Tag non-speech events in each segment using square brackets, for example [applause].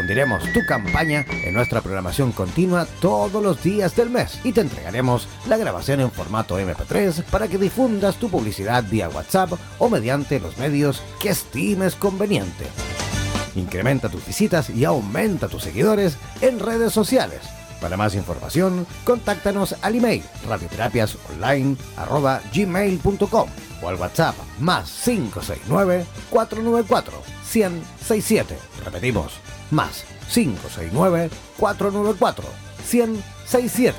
Difundiremos tu campaña en nuestra programación continua todos los días del mes y te entregaremos la grabación en formato MP3 para que difundas tu publicidad vía WhatsApp o mediante los medios que estimes conveniente. Incrementa tus visitas y aumenta tus seguidores en redes sociales. Para más información, contáctanos al email radioterapiasonline.gmail.com o al WhatsApp más 569-494-1067. Repetimos, más 569-494-1067.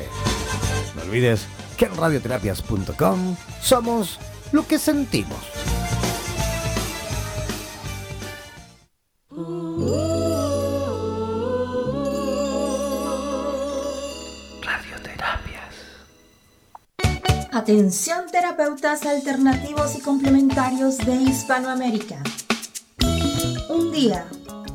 No olvides que en radioterapias.com somos lo que sentimos. Radioterapias. Atención terapeutas alternativos y complementarios de Hispanoamérica. Un día,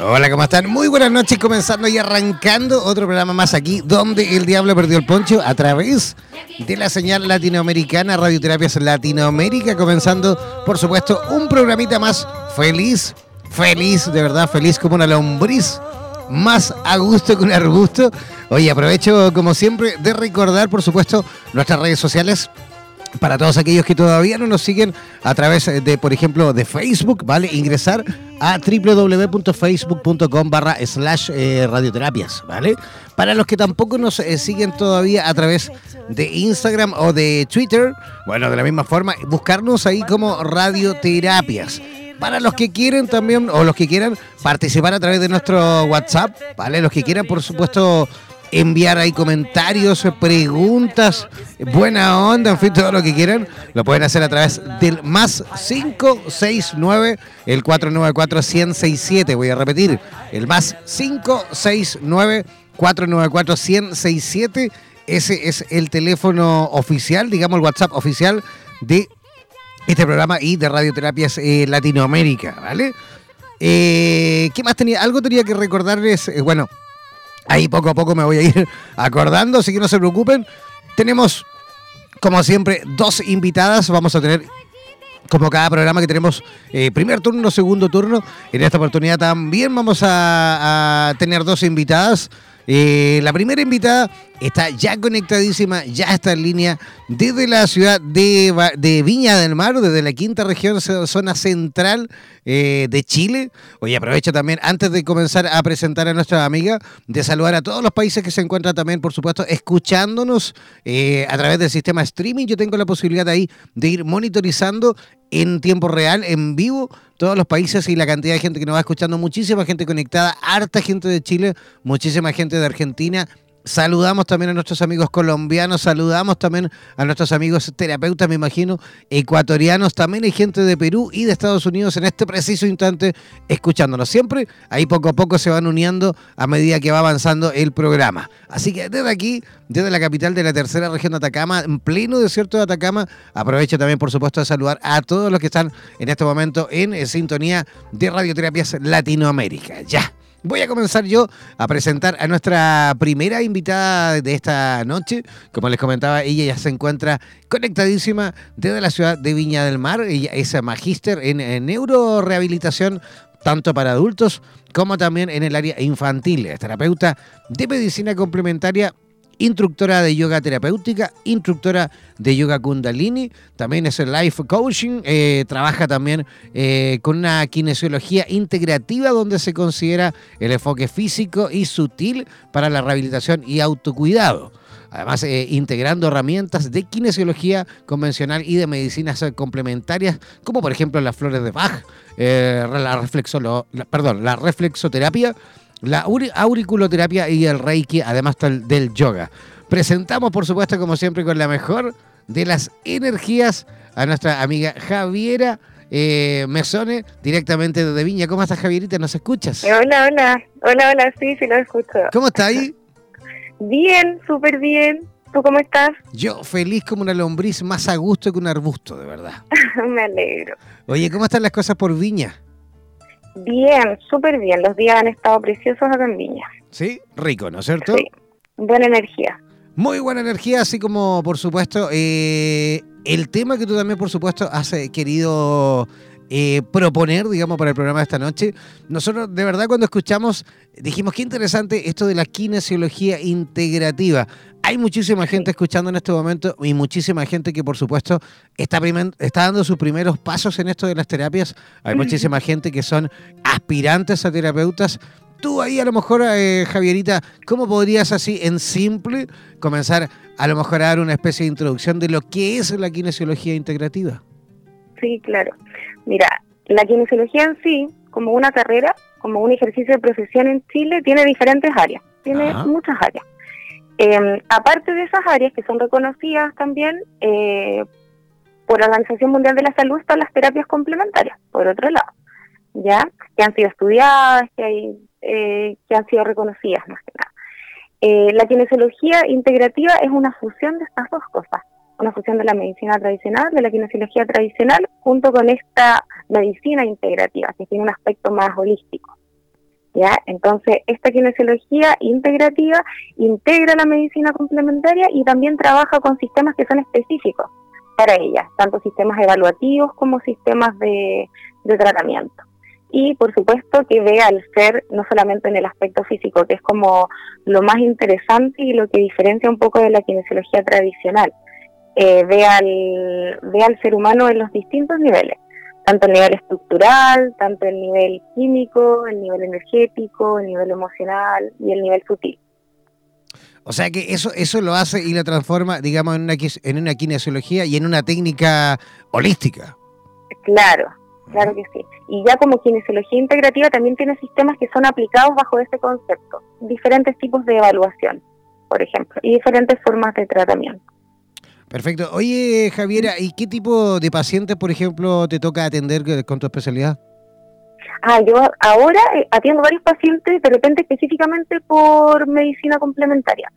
Hola, ¿cómo están? Muy buenas noches, comenzando y arrancando otro programa más aquí, donde el diablo perdió el poncho a través de la señal latinoamericana, Radioterapias Latinoamérica, comenzando, por supuesto, un programita más feliz, feliz, de verdad, feliz como una lombriz, más a gusto que un arbusto. Oye, aprovecho, como siempre, de recordar, por supuesto, nuestras redes sociales para todos aquellos que todavía no nos siguen a través de, por ejemplo, de Facebook, ¿vale? Ingresar a www.facebook.com barra slash eh, radioterapias, ¿vale? Para los que tampoco nos eh, siguen todavía a través de Instagram o de Twitter, bueno, de la misma forma, buscarnos ahí como radioterapias. Para los que quieren también, o los que quieran participar a través de nuestro WhatsApp, ¿vale? Los que quieran, por supuesto, enviar ahí comentarios, preguntas, buena onda, en fin, todo lo que quieran, lo pueden hacer a través del más 569, el 494-1067. Voy a repetir, el más 569, 494-1067. Ese es el teléfono oficial, digamos el WhatsApp oficial de este programa y de Radioterapias eh, Latinoamérica, ¿vale? Eh, ¿Qué más tenía? Algo tenía que recordarles, eh, bueno, Ahí poco a poco me voy a ir [laughs] acordando, así que no se preocupen. Tenemos, como siempre, dos invitadas. Vamos a tener, como cada programa que tenemos, eh, primer turno, segundo turno. En esta oportunidad también vamos a, a tener dos invitadas. Eh, la primera invitada está ya conectadísima, ya está en línea desde la ciudad de, Viña del Mar, desde la quinta región, zona central eh, de Chile. Oye, aprovecho también, antes de comenzar a presentar a nuestra amiga, de saludar a todos los países que se encuentran también, por supuesto, escuchándonos eh, a través del sistema streaming. Yo tengo la posibilidad ahí de ir monitorizando en tiempo real, en vivo, todos los países y la cantidad de gente que nos va escuchando. Muchísima gente conectada, harta gente de Chile, muchísima gente de Argentina Saludamos también a nuestros amigos colombianos, saludamos también a nuestros amigos terapeutas, me imagino, ecuatorianos, también hay gente de Perú y de Estados Unidos en este preciso instante escuchándonos. Siempre ahí poco a poco se van uniendo a medida que va avanzando el programa. Así que desde aquí, desde la capital de la tercera región de Atacama, en pleno desierto de Atacama, aprovecho también por supuesto de saludar a todos los que están en este momento en sintonía de Radioterapias Latinoamérica. Ya. Voy a comenzar yo a presentar a nuestra primera invitada de esta noche. Como les comentaba, ella ya se encuentra conectadísima desde la ciudad de Viña del Mar. Ella es magíster en, en neurorehabilitación tanto para adultos como también en el área infantil. Es terapeuta de medicina complementaria instructora de yoga terapéutica, instructora de yoga kundalini, también es el life coaching, eh, trabaja también eh, con una kinesiología integrativa donde se considera el enfoque físico y sutil para la rehabilitación y autocuidado. Además, eh, integrando herramientas de kinesiología convencional y de medicinas complementarias, como por ejemplo las flores de Bach, la, reflexo, perdón, la reflexoterapia, la auriculoterapia y el reiki, además del yoga. Presentamos, por supuesto, como siempre, con la mejor de las energías a nuestra amiga Javiera eh, Mesone, directamente desde Viña. ¿Cómo estás, Javierita? ¿Nos escuchas? Hola, hola. Hola, hola, sí, sí lo escucho. ¿Cómo está ahí? Bien, súper bien. ¿Tú cómo estás? Yo feliz como una lombriz, más a gusto que un arbusto, de verdad. [laughs] Me alegro. Oye, ¿cómo están las cosas por Viña? Bien, súper bien. Los días han estado preciosos acá en Viña. Sí, rico, ¿no es cierto? Sí, buena energía. Muy buena energía, así como, por supuesto, eh, el tema que tú también, por supuesto, has eh, querido eh, proponer, digamos, para el programa de esta noche. Nosotros, de verdad, cuando escuchamos, dijimos qué interesante esto de la kinesiología integrativa. Hay muchísima gente escuchando en este momento y muchísima gente que, por supuesto, está, está dando sus primeros pasos en esto de las terapias. Hay muchísima gente que son aspirantes a terapeutas. Tú ahí a lo mejor, eh, Javierita, ¿cómo podrías así en simple comenzar a lo mejor a dar una especie de introducción de lo que es la kinesiología integrativa? Sí, claro. Mira, la kinesiología en sí, como una carrera, como un ejercicio de profesión en Chile, tiene diferentes áreas, tiene muchas áreas. Em, aparte de esas áreas que son reconocidas también eh, por la Organización Mundial de la Salud están las terapias complementarias, por otro lado, ya que han sido estudiadas, que, hay, eh, que han sido reconocidas más que nada. Eh, la kinesiología integrativa es una fusión de estas dos cosas una fusión de la medicina tradicional, de la kinesiología tradicional, junto con esta medicina integrativa, que tiene un aspecto más holístico. ¿Ya? Entonces, esta kinesiología integrativa integra la medicina complementaria y también trabaja con sistemas que son específicos para ella, tanto sistemas evaluativos como sistemas de, de tratamiento. Y por supuesto que ve al ser no solamente en el aspecto físico, que es como lo más interesante y lo que diferencia un poco de la kinesiología tradicional, eh, ve, al, ve al ser humano en los distintos niveles, tanto el nivel estructural, tanto el nivel químico, el nivel energético, el nivel emocional y el nivel sutil. O sea que eso, eso lo hace y lo transforma, digamos, en una, en una kinesiología y en una técnica holística. Claro, claro que sí. Y ya como kinesiología integrativa también tiene sistemas que son aplicados bajo este concepto, diferentes tipos de evaluación, por ejemplo, y diferentes formas de tratamiento. Perfecto. Oye, Javiera, ¿y qué tipo de pacientes, por ejemplo, te toca atender con tu especialidad? Ah, yo ahora eh, atiendo varios pacientes, de repente específicamente por medicina complementaria.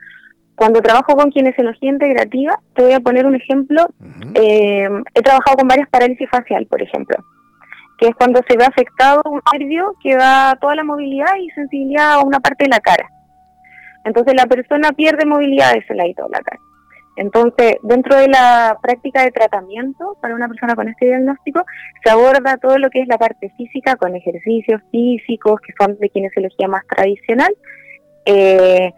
Cuando trabajo con kinesiología integrativa, te voy a poner un ejemplo. Eh, he trabajado con varias parálisis facial, por ejemplo, que es cuando se ve afectado un nervio que da toda la movilidad y sensibilidad a una parte de la cara. Entonces la persona pierde movilidad de ese lado de la cara. Entonces, dentro de la práctica de tratamiento para una persona con este diagnóstico, se aborda todo lo que es la parte física con ejercicios físicos que son de kinesiología más tradicional, eh,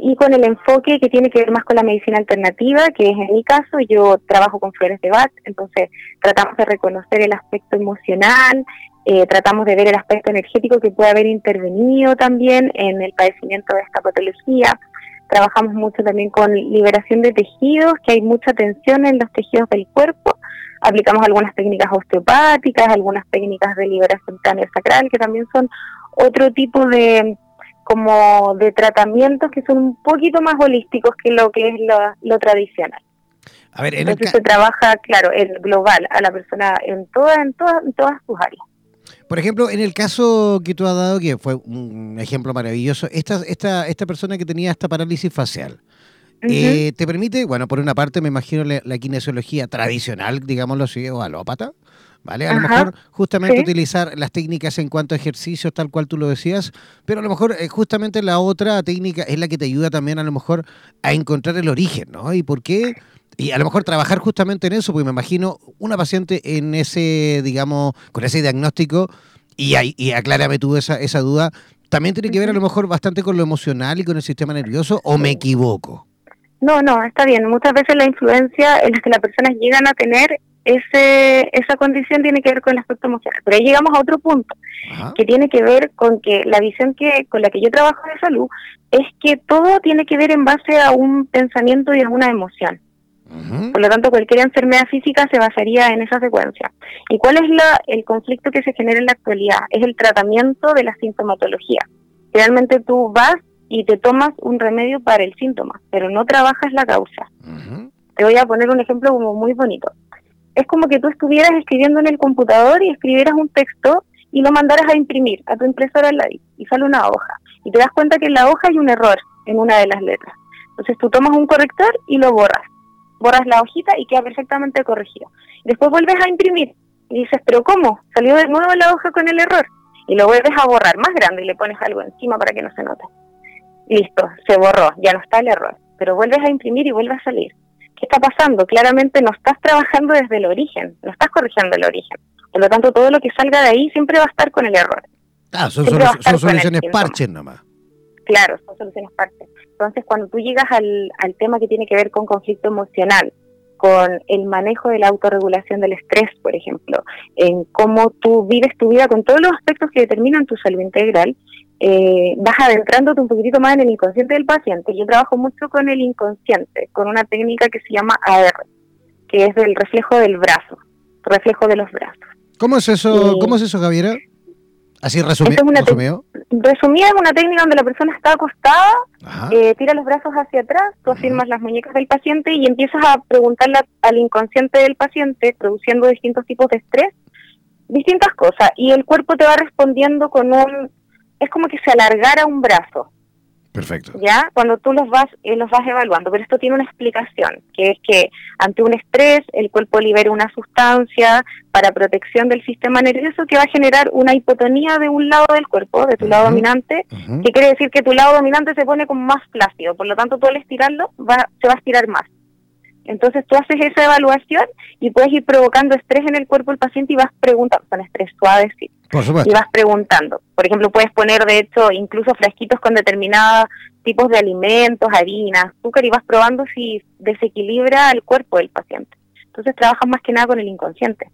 y con el enfoque que tiene que ver más con la medicina alternativa, que es en mi caso, yo trabajo con flores de Bach, entonces tratamos de reconocer el aspecto emocional, eh, tratamos de ver el aspecto energético que puede haber intervenido también en el padecimiento de esta patología. Trabajamos mucho también con liberación de tejidos, que hay mucha tensión en los tejidos del cuerpo. Aplicamos algunas técnicas osteopáticas, algunas técnicas de liberación sacral, que también son otro tipo de como de tratamientos que son un poquito más holísticos que lo que es lo, tradicional. A ver, Entonces se trabaja, claro, el global a la persona en todas, en todas, en todas sus áreas. Por ejemplo, en el caso que tú has dado, que fue un ejemplo maravilloso, esta, esta, esta persona que tenía esta parálisis facial, eh, te permite, bueno, por una parte me imagino la, kinesiología tradicional, digámoslo así, o alópata, ¿vale? A lo mejor justamente utilizar las técnicas en cuanto a ejercicios, tal cual tú lo decías, pero a lo mejor eh, justamente la otra técnica es la que te ayuda también a lo mejor a encontrar el origen, ¿no? ¿Y por qué? Y a lo mejor trabajar justamente en eso, porque me imagino una paciente en ese, digamos, con ese diagnóstico, y, y aclárame tú esa, esa duda, ¿también tiene que ver a lo mejor bastante con lo emocional y con el sistema nervioso, o me equivoco? No, no, está bien. Muchas veces la influencia en la que las personas llegan a tener ese, esa condición tiene que ver con el aspecto emocional. Pero ahí llegamos a otro punto, que tiene que ver con que la visión que con la que yo trabajo de salud es que todo tiene que ver en base a un pensamiento y a una emoción. Por lo tanto, cualquier enfermedad física se basaría en esa secuencia. ¿Y cuál es la, el conflicto que se genera en la actualidad? Es el tratamiento de la sintomatología. Realmente tú vas y te tomas un remedio para el síntoma, pero no trabajas la causa. Te voy a poner un ejemplo como muy bonito. Es como que tú estuvieras escribiendo en el computador y escribieras un texto y lo mandaras a imprimir a tu impresora y sale una hoja. Y te das cuenta que en la hoja hay un error en una de las letras. Entonces tú tomas un corrector y lo borras borras la hojita y queda perfectamente corregido. Después vuelves a imprimir y dices, pero ¿cómo? Salió de nuevo la hoja con el error. Y lo vuelves a borrar más grande y le pones algo encima para que no se note. Listo, se borró, ya no está el error. Pero vuelves a imprimir y vuelve a salir. ¿Qué está pasando? Claramente no estás trabajando desde el origen, no estás corrigiendo el origen. Por lo tanto, todo lo que salga de ahí siempre va a estar con el error. Ah, son, soluciones parches nomás. Claro, son soluciones parches. Entonces, cuando tú llegas al, al tema que tiene que ver con conflicto emocional, con el manejo de la autorregulación del estrés, por ejemplo, en cómo tú vives tu vida con todos los aspectos que determinan tu salud integral, eh, vas adentrándote un poquitito más en el inconsciente del paciente. Yo trabajo mucho con el inconsciente, con una técnica que se llama AR, que es del reflejo del brazo, reflejo de los brazos. ¿Cómo es eso, ¿cómo es eso, Javiera? Así resumido. Resumida es una técnica donde la persona está acostada, eh, tira los brazos hacia atrás, tú afirmas las muñecas del paciente y empiezas a preguntarle al inconsciente del paciente, produciendo distintos tipos de estrés, distintas cosas, y el cuerpo te va respondiendo con un... Es como que se alargara un brazo. Perfecto. ¿Ya? Cuando tú los vas, eh, los vas evaluando. Pero esto tiene una explicación, que es que ante un estrés el cuerpo libera una sustancia para protección del sistema nervioso que va a generar una hipotonía de un lado del cuerpo, de tu lado dominante, que quiere decir que tu lado dominante se pone como más plácido. Por lo tanto, tú al estirarlo va, se va a estirar más. Entonces tú haces esa evaluación y puedes ir provocando estrés en el cuerpo del paciente y vas preguntando, con estrés suave, sí. Y vas preguntando. Por ejemplo, puedes poner, de hecho, incluso fresquitos con determinados tipos de alimentos, harinas, azúcar, y vas probando si desequilibra el cuerpo del paciente. Entonces trabajas más que nada con el inconsciente.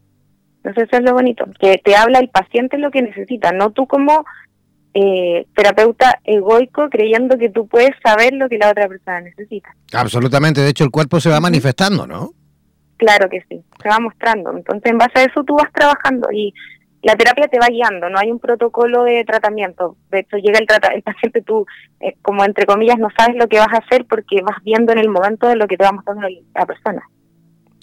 Entonces eso es lo bonito, que te habla el paciente lo que necesita, no tú como eh, terapeuta egoico creyendo que tú puedes saber lo que la otra persona necesita. Absolutamente, de hecho el cuerpo se va manifestando, ¿no? Claro que sí, se va mostrando. Entonces en base a eso tú vas trabajando y la terapia te va guiando, no hay un protocolo de tratamiento. De hecho llega el, el paciente, tú eh, como entre comillas no sabes lo que vas a hacer porque vas viendo en el momento de lo que te va mostrando la persona.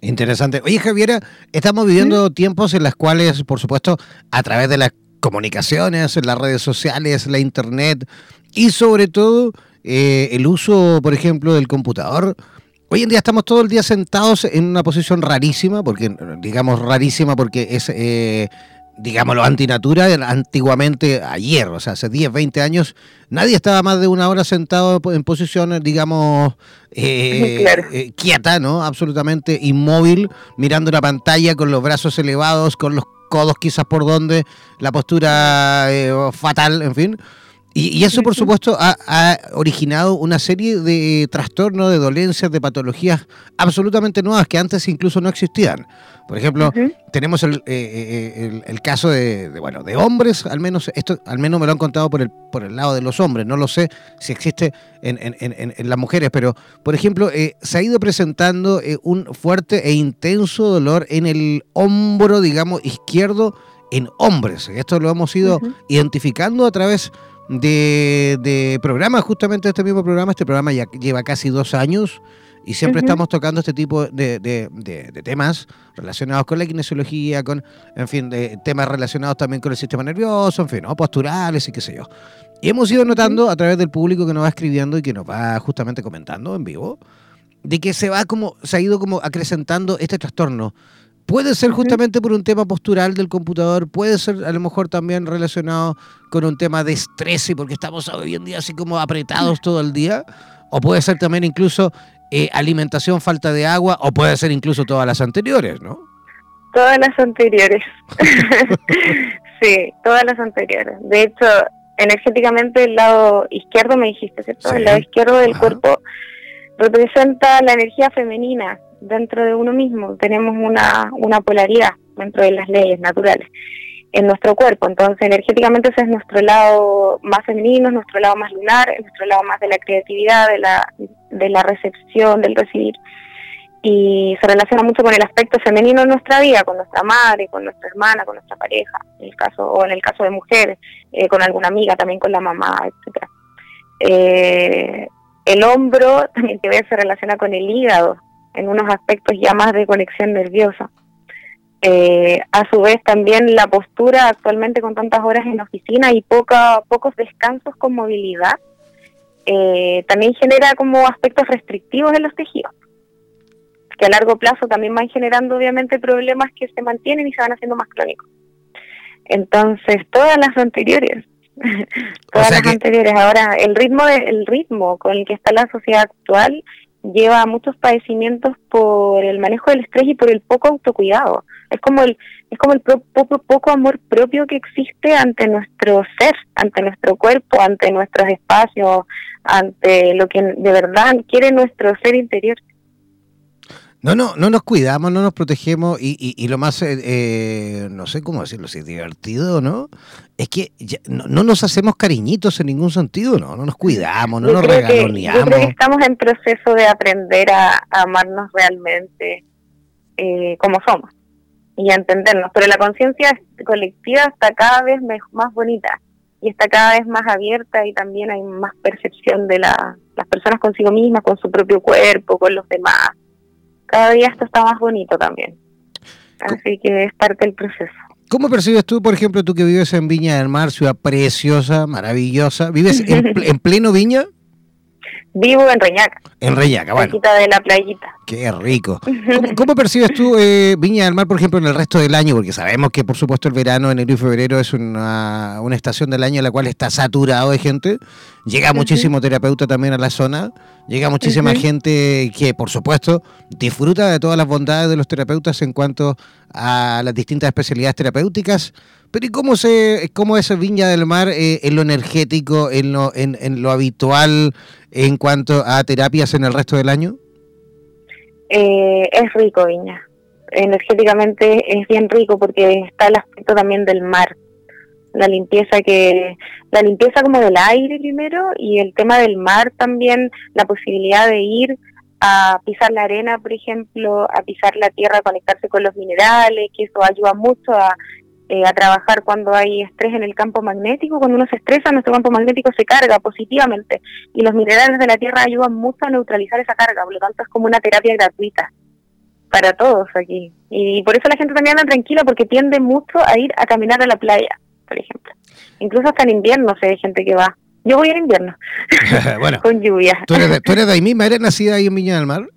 Interesante. Oye, Javiera, estamos viviendo tiempos en los cuales, por supuesto, a través de la comunicaciones, las redes sociales, la internet y sobre todo eh, el uso, por ejemplo, del computador. Hoy en día estamos todo el día sentados en una posición rarísima, porque digamos rarísima porque es, eh, digámoslo, antinatura. Antiguamente, ayer, o sea, hace 10, 20 años, nadie estaba más de una hora sentado en posición, digamos, eh, [laughs] eh, quieta, ¿no? Absolutamente inmóvil, mirando la pantalla con los brazos elevados, con los codos quizás por donde, la postura eh, fatal, en fin. Y, eso, por supuesto, ha, originado una serie de trastornos, de dolencias, de patologías absolutamente nuevas que antes incluso no existían. Por ejemplo, tenemos eh, eh, el, caso de, bueno, de hombres, al menos esto al menos me lo han contado por el, por el lado de los hombres, no lo sé si existe en, en, las mujeres, pero por ejemplo, eh, se ha ido presentando un fuerte e intenso dolor en el hombro, digamos, izquierdo en hombres. Esto lo hemos ido identificando a través de, de programas, justamente este mismo programa. Este programa ya lleva casi dos años y siempre estamos tocando este tipo de, de, temas relacionados con la kinesiología, con, en fin, de temas relacionados también con el sistema nervioso, en fin, ¿no? posturales y qué sé yo. Y hemos ido notando a través del público que nos va escribiendo y que nos va justamente comentando en vivo, de que se va como, se ha ido como acrecentando este trastorno Puede ser justamente por un tema postural del computador, puede ser a lo mejor también relacionado con un tema de estrés y porque estamos hoy en día así como apretados todo el día, o puede ser también incluso eh, alimentación, falta de agua, o puede ser incluso todas las anteriores, ¿no? Todas las anteriores. [laughs] sí, todas las anteriores. De hecho, energéticamente el lado izquierdo, me dijiste, ¿cierto? El lado izquierdo del cuerpo representa la energía femenina dentro de uno mismo, tenemos una, una polaridad dentro de las leyes naturales en nuestro cuerpo. Entonces, energéticamente ese es nuestro lado más femenino, nuestro lado más lunar, nuestro lado más de la creatividad, de la, de la recepción, del recibir. Y se relaciona mucho con el aspecto femenino en nuestra vida, con nuestra madre, con nuestra hermana, con nuestra pareja, en el caso, o en el caso de mujeres, eh, con alguna amiga, también con la mamá, etcétera. Eh, el hombro [laughs] también se relaciona con el hígado, en unos aspectos ya más de conexión nerviosa. Eh, a su vez también la postura actualmente con tantas horas en la oficina y poca, pocos descansos con movilidad eh, también genera como aspectos restrictivos en los tejidos que a largo plazo también van generando obviamente problemas que se mantienen y se van haciendo más crónicos. Entonces, todas las anteriores, [laughs] todas las anteriores, ahora el ritmo de, el ritmo con el que está la sociedad actual lleva a muchos padecimientos por el manejo del estrés y por el poco autocuidado. Es como el es como el poco, poco amor propio que existe ante nuestro ser, ante nuestro cuerpo, ante nuestros espacios, ante lo que de verdad quiere nuestro ser interior. No, no, no nos cuidamos, no nos protegemos y, y, lo más, eh, eh, no sé cómo decirlo, si es divertido, ¿no? Es que no, nos hacemos cariñitos en ningún sentido, ¿no? No nos cuidamos, no nos regaloneamos. Yo creo que estamos en proceso de aprender a, amarnos realmente eh, como somos y a entendernos, pero la conciencia colectiva está cada vez más bonita y está cada vez más abierta y también hay más percepción de la, las personas consigo mismas, con su propio cuerpo, con los demás cada día esto está más bonito también. Así que es parte del proceso. ¿Cómo percibes tú, por ejemplo, tú que vives en Viña del Mar, ciudad preciosa, maravillosa? ¿Vives en, [laughs] pleno Viña? Vivo en Reñaca. En Reñaca, bueno. de la playita. Qué rico. [laughs] ¿Cómo, percibes tú eh, Viña del Mar, por ejemplo, en el resto del año? Porque sabemos que, por supuesto, el verano, enero y febrero es una, una estación del año en la cual está saturado de gente. Llega muchísimo terapeuta también a la zona. Llega muchísima gente que, por supuesto, disfruta de todas las bondades de los terapeutas en cuanto a las distintas especialidades terapéuticas. Pero ¿y cómo, se, cómo es Viña del Mar eh, en lo energético, en lo, en, en, lo habitual en cuanto a terapias en el resto del año? Eh, es rico Viña. Energéticamente es bien rico porque está el aspecto también del mar. La limpieza que la limpieza como del aire primero y el tema del mar también, la posibilidad de ir a pisar la arena, por ejemplo, a pisar la tierra, conectarse con los minerales, que eso ayuda mucho a eh, a trabajar cuando hay estrés en el campo magnético. Cuando uno se estresa, nuestro campo magnético se carga positivamente y los minerales de la Tierra ayudan mucho a neutralizar esa carga. Por lo tanto, es como una terapia gratuita para todos aquí. Y por eso la gente también anda tranquila porque tiende mucho a ir a caminar a la playa, por ejemplo. Incluso hasta en invierno se hay gente que va. Yo voy en invierno, [laughs] bueno, [laughs] con lluvia. ¿tú eres, de, ¿Tú eres de ahí misma? ¿Eres nacida ahí en Viña del Mar?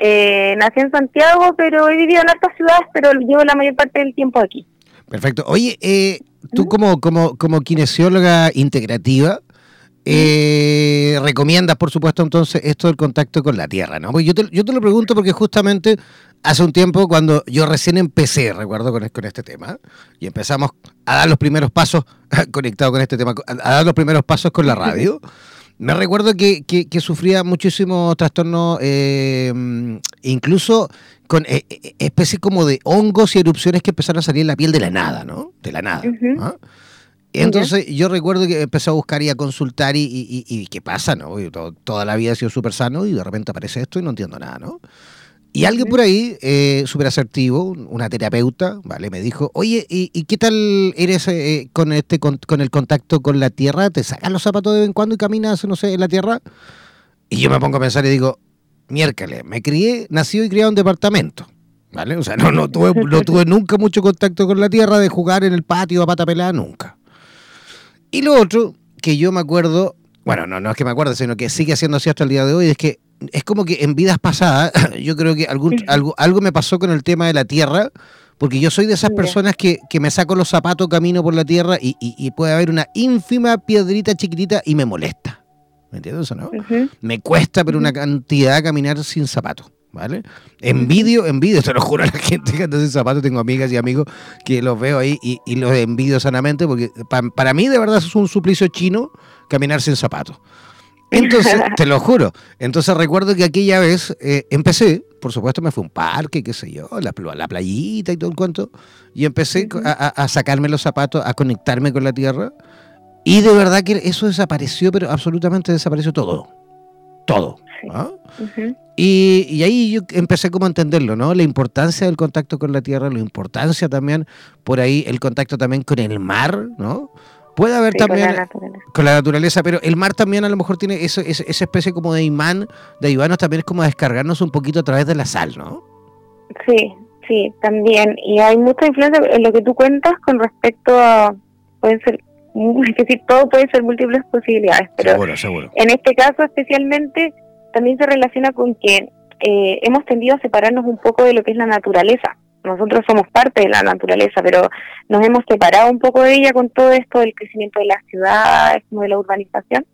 Eh, nací en Santiago, pero he vivido en otras ciudades, pero llevo la mayor parte del tiempo aquí. Perfecto. Oye, eh, tú como, como, como kinesióloga integrativa, eh, recomiendas, por supuesto, entonces esto del contacto con la tierra, ¿no? Porque yo te, yo te lo pregunto porque justamente hace un tiempo cuando yo recién empecé, recuerdo con, con este tema, y empezamos a dar los primeros pasos, [laughs] conectado con este tema, a dar los primeros pasos con la radio. Me recuerdo que, que, sufría muchísimo trastorno, eh, incluso con eh, eh, especies como de hongos y erupciones que empezaron a salir en la piel de la nada, ¿no? De la nada. ¿ah? Entonces yo recuerdo que empecé a buscar y a consultar y, y, qué pasa, ¿no? toda la vida he sido súper sano y de repente aparece esto y no entiendo nada, ¿no? Y alguien por ahí, eh, súper asertivo, una terapeuta, ¿vale? Me dijo, oye, ¿y, qué tal eres eh, con este con, el contacto con la tierra? ¿Te sacas los zapatos de vez en cuando y caminas, no sé, en la tierra? Y yo me pongo a pensar y digo, miércoles, me crié, nací y criado en departamento, ¿vale? O sea, no, no, tuve, no tuve nunca mucho contacto con la tierra de jugar en el patio a pata pelada, nunca. Y lo otro que yo me acuerdo, bueno, no, no es que me acuerde, sino que sigue siendo así hasta el día de hoy, es que es como que en vidas pasadas, [laughs] yo creo que algún, algo, algo me pasó con el tema de la tierra, porque yo soy de esas personas que, que me saco los zapatos, camino por la tierra y, y, puede haber una ínfima piedrita chiquitita y me molesta. ¿Me entiendes eso, no? Me cuesta, pero una cantidad caminar sin zapatos. ¿Vale? Envidio, envidio, te lo juro a la gente que anda sin zapatos. Tengo amigas y amigos que los veo ahí y, y los envidio sanamente porque para mí de verdad es un suplicio chino caminar sin zapatos. Entonces, [laughs] te lo juro. Entonces recuerdo que aquella vez eh, empecé, por supuesto me fui a un parque, qué sé yo, la, la playita y todo el cuento, y empecé a, sacarme los zapatos, a conectarme con la tierra, y de verdad que eso desapareció, pero absolutamente desapareció todo. Todo. ¿ah? y, y, ahí yo empecé como a entenderlo, ¿no? La importancia del contacto con la tierra, la importancia también, por ahí, el contacto también con el mar, ¿no? Puede haber también con la, naturaleza, pero el mar también a lo mejor tiene eso, esa especie como de imán, de ayudarnos también es como descargarnos un poquito a través de la sal, ¿no? Sí, sí, también. Y hay mucha influencia en lo que tú cuentas con respecto a, pueden ser, [laughs] es decir, todo puede ser múltiples posibilidades, pero en este caso especialmente también se relaciona con que eh, hemos tendido a separarnos un poco de lo que es la naturaleza. Nosotros somos parte de la naturaleza, pero nos hemos separado un poco de ella con todo esto del crecimiento de las ciudades, de la urbanización,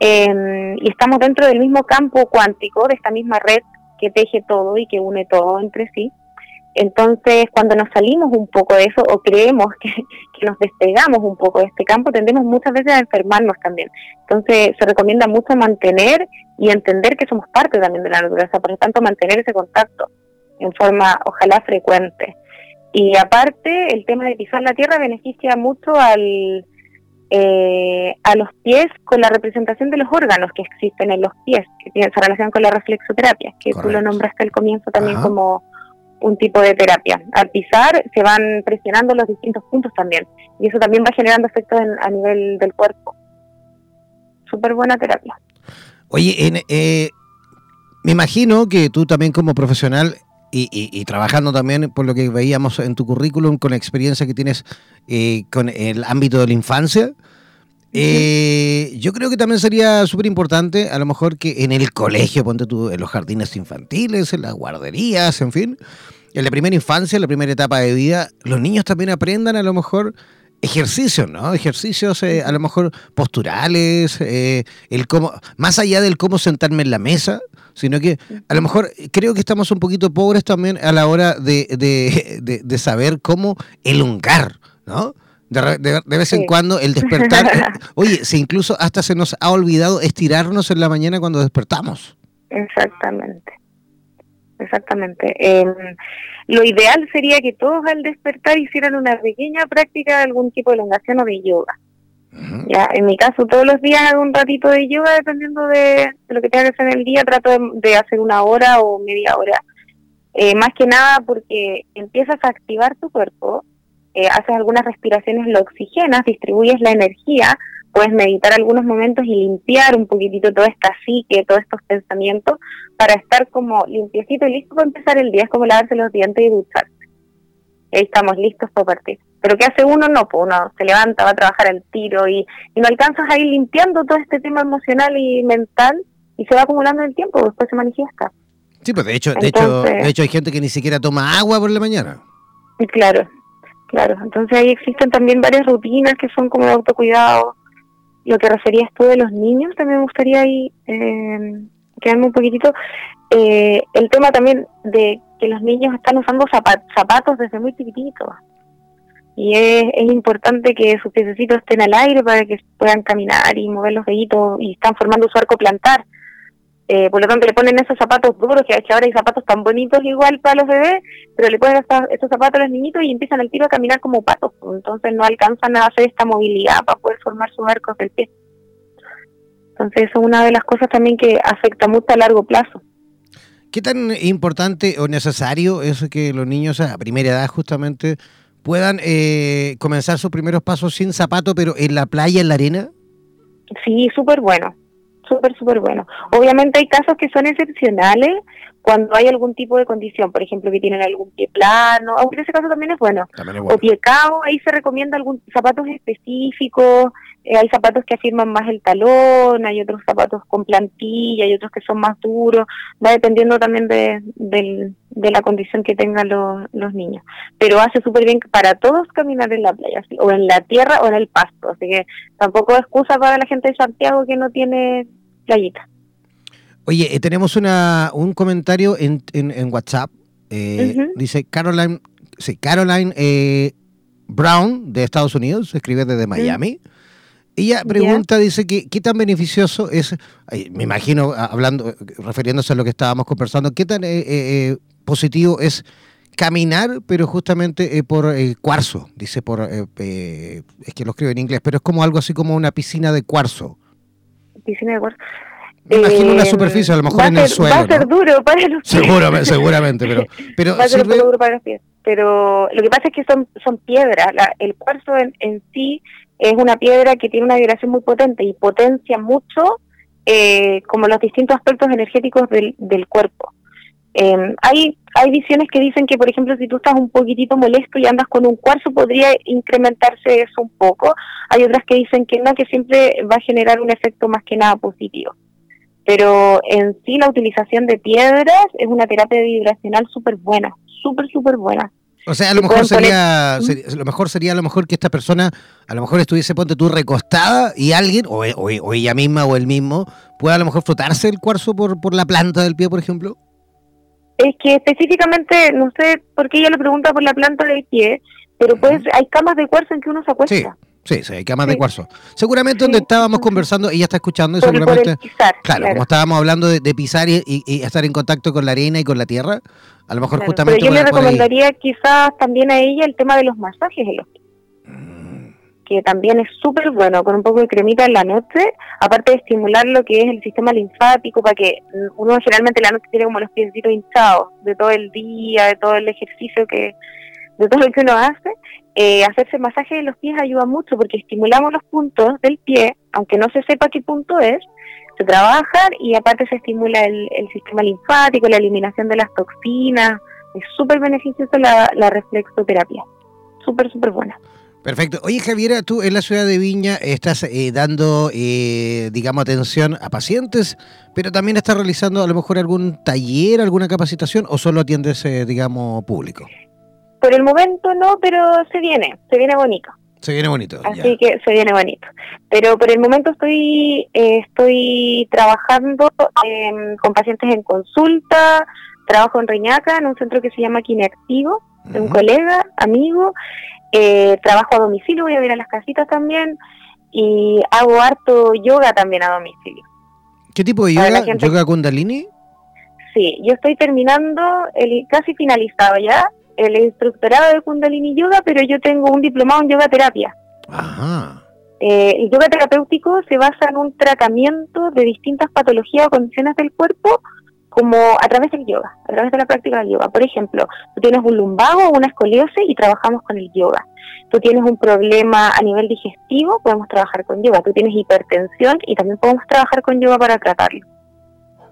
em, y estamos dentro del mismo campo cuántico, de esta misma red que teje todo y que une todo entre sí. Entonces, cuando nos salimos un poco de eso o creemos que, que, nos despegamos un poco de este campo, tendemos muchas veces a enfermarnos también. Entonces, se recomienda mucho mantener y entender que somos parte también de la naturaleza, por lo tanto, mantener ese contacto en forma ojalá frecuente. Y aparte, el tema de pisar la tierra beneficia mucho al, eh, a los pies con la representación de los órganos que existen en los pies, que tienen esa relación con la reflexoterapia, que tú lo nombraste al comienzo también como un tipo de terapia. Al pisar se van presionando los distintos puntos también, y eso también va generando efectos a nivel del cuerpo. Súper buena terapia. Oye, eh, me imagino que tú también como profesional y, trabajando también por lo que veíamos en tu currículum con la experiencia que tienes eh, con el ámbito de la infancia. Eh, yo creo que también sería súper importante, a lo mejor que en el colegio, ponte tú, en los jardines infantiles, en las guarderías, en fin, en la primera infancia, en la primera etapa de vida, los niños también aprendan a lo mejor ejercicios, ¿no? Ejercicios eh, a lo mejor posturales, el cómo, más allá del cómo sentarme en la mesa, sino que a lo mejor creo que estamos un poquito pobres también a la hora de, de, de, saber cómo elongar, ¿no? De, de, vez en cuando el despertar, eh, [laughs] oye, si incluso hasta se nos ha olvidado estirarnos en la mañana cuando despertamos. Exactamente, exactamente. Em, lo ideal sería que todos al despertar hicieran una pequeña práctica de algún tipo de elongación o de yoga. Ya, en mi caso, todos los días hago un ratito de yoga, dependiendo de, lo que tenga que hacer en el día, trato de, hacer una hora o media hora. Eh, más que nada porque empiezas a activar tu cuerpo, eh, haces algunas respiraciones, lo oxigenas, distribuyes la energía, puedes meditar algunos momentos y limpiar un poquitito toda esta psique, todos estos pensamientos, para estar como limpiecito y listo para empezar el día. Es como lavarse los dientes y ducharse. Y ahí estamos listos para partir. Pero ¿qué hace uno? No, pues uno se levanta, va a trabajar al tiro y, no alcanzas a ir limpiando todo este tema emocional y mental y se va acumulando el tiempo, después se manifiesta. Sí, pues de hecho, de hecho, de hecho hay gente que ni siquiera toma agua por la mañana. Claro, claro. Entonces ahí existen también varias rutinas que son como de autocuidado. Lo que referías tú de los niños, también me gustaría ahí eh, quedarme un poquitito. Eh, el tema también de que los niños están usando zapatos desde muy chiquititos. Y es, es importante que sus piececitos estén al aire para que puedan caminar y mover los deditos y están formando su arco plantar. Eh, por lo tanto, le ponen esos zapatos duros, que ahora hay zapatos tan bonitos igual para los bebés, pero le ponen esos, zapatos a los niñitos y empiezan al tiro a caminar como patos. Entonces no alcanzan a hacer esta movilidad para poder formar sus arcos del pie. Entonces eso es una de las cosas también que afecta mucho a largo plazo. ¿Qué tan importante o necesario es que los niños a primera edad justamente puedan eh, comenzar sus primeros pasos sin zapato, pero en la playa, en la arena? Sí, súper bueno, súper, súper bueno. Obviamente hay casos que son excepcionales cuando hay algún tipo de condición, por ejemplo, que tienen algún pie plano, aunque en ese caso también es bueno, o pie cao, ahí se recomienda algún zapatos específicos, eh, hay zapatos que afirman más el talón, hay otros zapatos con plantilla, hay otros que son más duros, va dependiendo también de, de la condición que tengan los, los niños. Pero hace súper bien para todos caminar en la playa, o en la tierra o en el pasto, así que tampoco es excusa para la gente de Santiago que no tiene playita. Oye, eh, tenemos una, un comentario en, en, WhatsApp. Eh, dice Caroline, sí, Caroline eh, Brown de Estados Unidos, escribe desde Miami. Ella pregunta, dice que qué tan beneficioso es, me imagino hablando, refiriéndose a lo que estábamos conversando, qué tan positivo es caminar, pero justamente por cuarzo, dice por, es que lo escribe en inglés, pero es como algo así como una piscina de cuarzo. Piscina de cuarzo. Me imagino una eh, superficie, a lo mejor en el suelo. Va a ser duro para los pies. Seguramente, [laughs] seguramente pero, pero va a ser duro para los pies. Pero lo que pasa es que son, son piedras. el cuarzo en, en, sí es una piedra que tiene una vibración muy potente y potencia mucho eh, como los distintos aspectos energéticos del, del cuerpo. Eh, hay, hay visiones que dicen que, por ejemplo, si tú estás un poquitito molesto y andas con un cuarzo, podría incrementarse eso un poco. Hay otras que dicen que no, que siempre va a generar un efecto más que nada positivo pero en sí la utilización de piedras es una terapia vibracional súper buena, súper, súper buena. O sea, a lo mejor sería, lo mejor sería a lo mejor que esta persona a lo mejor estuviese, ponte tú, recostada y alguien, o, o, ella misma o él mismo, pueda a lo mejor frotarse el cuarzo por, por la planta del pie, por ejemplo. Es que específicamente, no sé por qué ella lo pregunta por la planta del pie, pero pues hay camas de cuarzo en que uno se acuesta. Sí, sí, hay camas de cuarzo. Seguramente donde estábamos conversando, ella está escuchando y seguramente... claro, como estábamos hablando de, pisar y, estar en contacto con la arena y con la tierra, a lo mejor justamente... Pero yo le recomendaría quizás también a ella el tema de los masajes en los mm. que también es súper bueno, con un poco de cremita en la noche, aparte de estimular lo que es el sistema linfático, para que uno generalmente la noche tiene como los piecitos hinchados de todo el día, de todo el ejercicio que de todo lo que uno hace, eh, hacerse masaje de los pies ayuda mucho porque estimulamos los puntos del pie, aunque no se sepa qué punto es, se trabajan y aparte se estimula el, sistema linfático, la eliminación de las toxinas. Es súper beneficioso la, la reflexoterapia. Súper, súper buena. Perfecto. Oye, Javiera, tú en la ciudad de Viña estás eh, dando, eh, digamos, atención a pacientes, pero también estás realizando a lo mejor algún taller, alguna capacitación o solo atiendes, digamos, público. Por el momento no, pero se viene, se viene bonito. Se viene bonito. Así que se viene bonito. Pero por el momento estoy eh, estoy trabajando con pacientes en consulta, trabajo en Reñaca, en un centro que se llama Kineactivo, de un colega, amigo, eh, trabajo a domicilio, voy a ver a las casitas también, y hago harto yoga también a domicilio. ¿Qué tipo de yoga? ¿Yoga Kundalini? Sí, yo estoy terminando, el casi finalizado ya, el instructorado de Kundalini Yoga, pero yo tengo un diplomado en yoga terapia. Ajá. Eh, el yoga terapéutico se basa en un tratamiento de distintas patologías o condiciones del cuerpo como a través del yoga, a través de la práctica del yoga. Por ejemplo, tú tienes un lumbago o una escoliosis y trabajamos con el yoga. Tú tienes un problema a nivel digestivo, podemos trabajar con yoga. Tú tienes hipertensión y también podemos trabajar con yoga para tratarlo.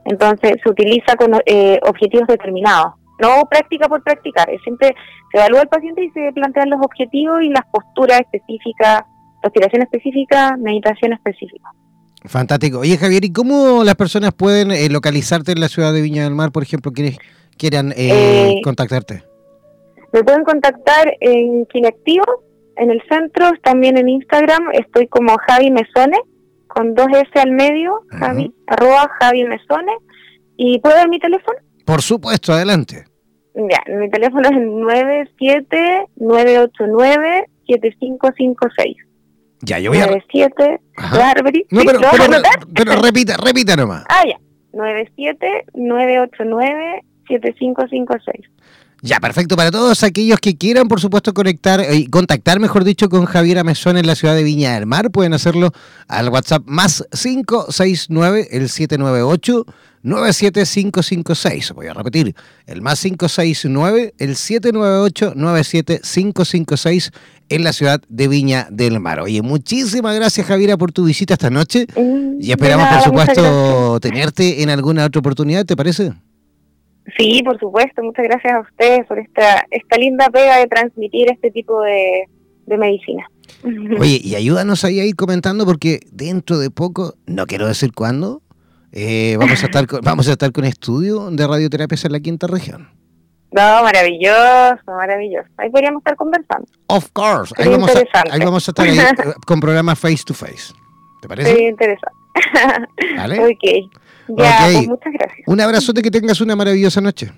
Entonces, se utiliza con eh, objetivos determinados no práctica por practicar, es siempre se evalúa al paciente y se plantean los objetivos y las posturas específicas, respiración específica, meditación específica. Fantástico. Oye, Javier, ¿y cómo las personas pueden eh, localizarte en la ciudad de Viña del Mar, por ejemplo, quienes quieran eh, eh, contactarte? Me pueden contactar en Kinectivo, en el centro, también en Instagram, estoy como Javi Mesone, con dos S al medio, Javi, arroba Javi Mesone, y puedo dar mi teléfono. Por supuesto, adelante. Ya, mi teléfono es el 97989-7556. Ya, yo voy a... 97, no, pero, pero, repita, repita nomás. Ah, ya, 97989-7556. Ya, perfecto. Para todos aquellos que quieran, por supuesto, conectar y eh, contactar, mejor dicho, con Javier Mesón en la ciudad de Viña del Mar, pueden hacerlo al WhatsApp más 569 el 798 97556. Voy a repetir, el más 569 el 798 97556 en la ciudad de Viña del Mar. Oye, muchísimas gracias Javiera por tu visita esta noche mm, y esperamos, por supuesto, tenerte en alguna otra oportunidad, ¿te parece? Sí, por supuesto. Muchas gracias a ustedes por esta, esta linda pega de transmitir este tipo de, medicina. Oye, y ayúdanos ahí a ir comentando porque dentro de poco, no quiero decir cuándo, eh, vamos a estar con, vamos a estar con estudio de radioterapia en la quinta región. No, maravilloso, maravilloso. Ahí podríamos estar conversando. Of course. Ahí vamos, a, ahí vamos, a, estar ahí, eh, con programas face to face. ¿Te parece? Sí, interesante. [laughs] ¿Vale? ok. Ya, pues muchas gracias. Un abrazote, que tengas una maravillosa noche.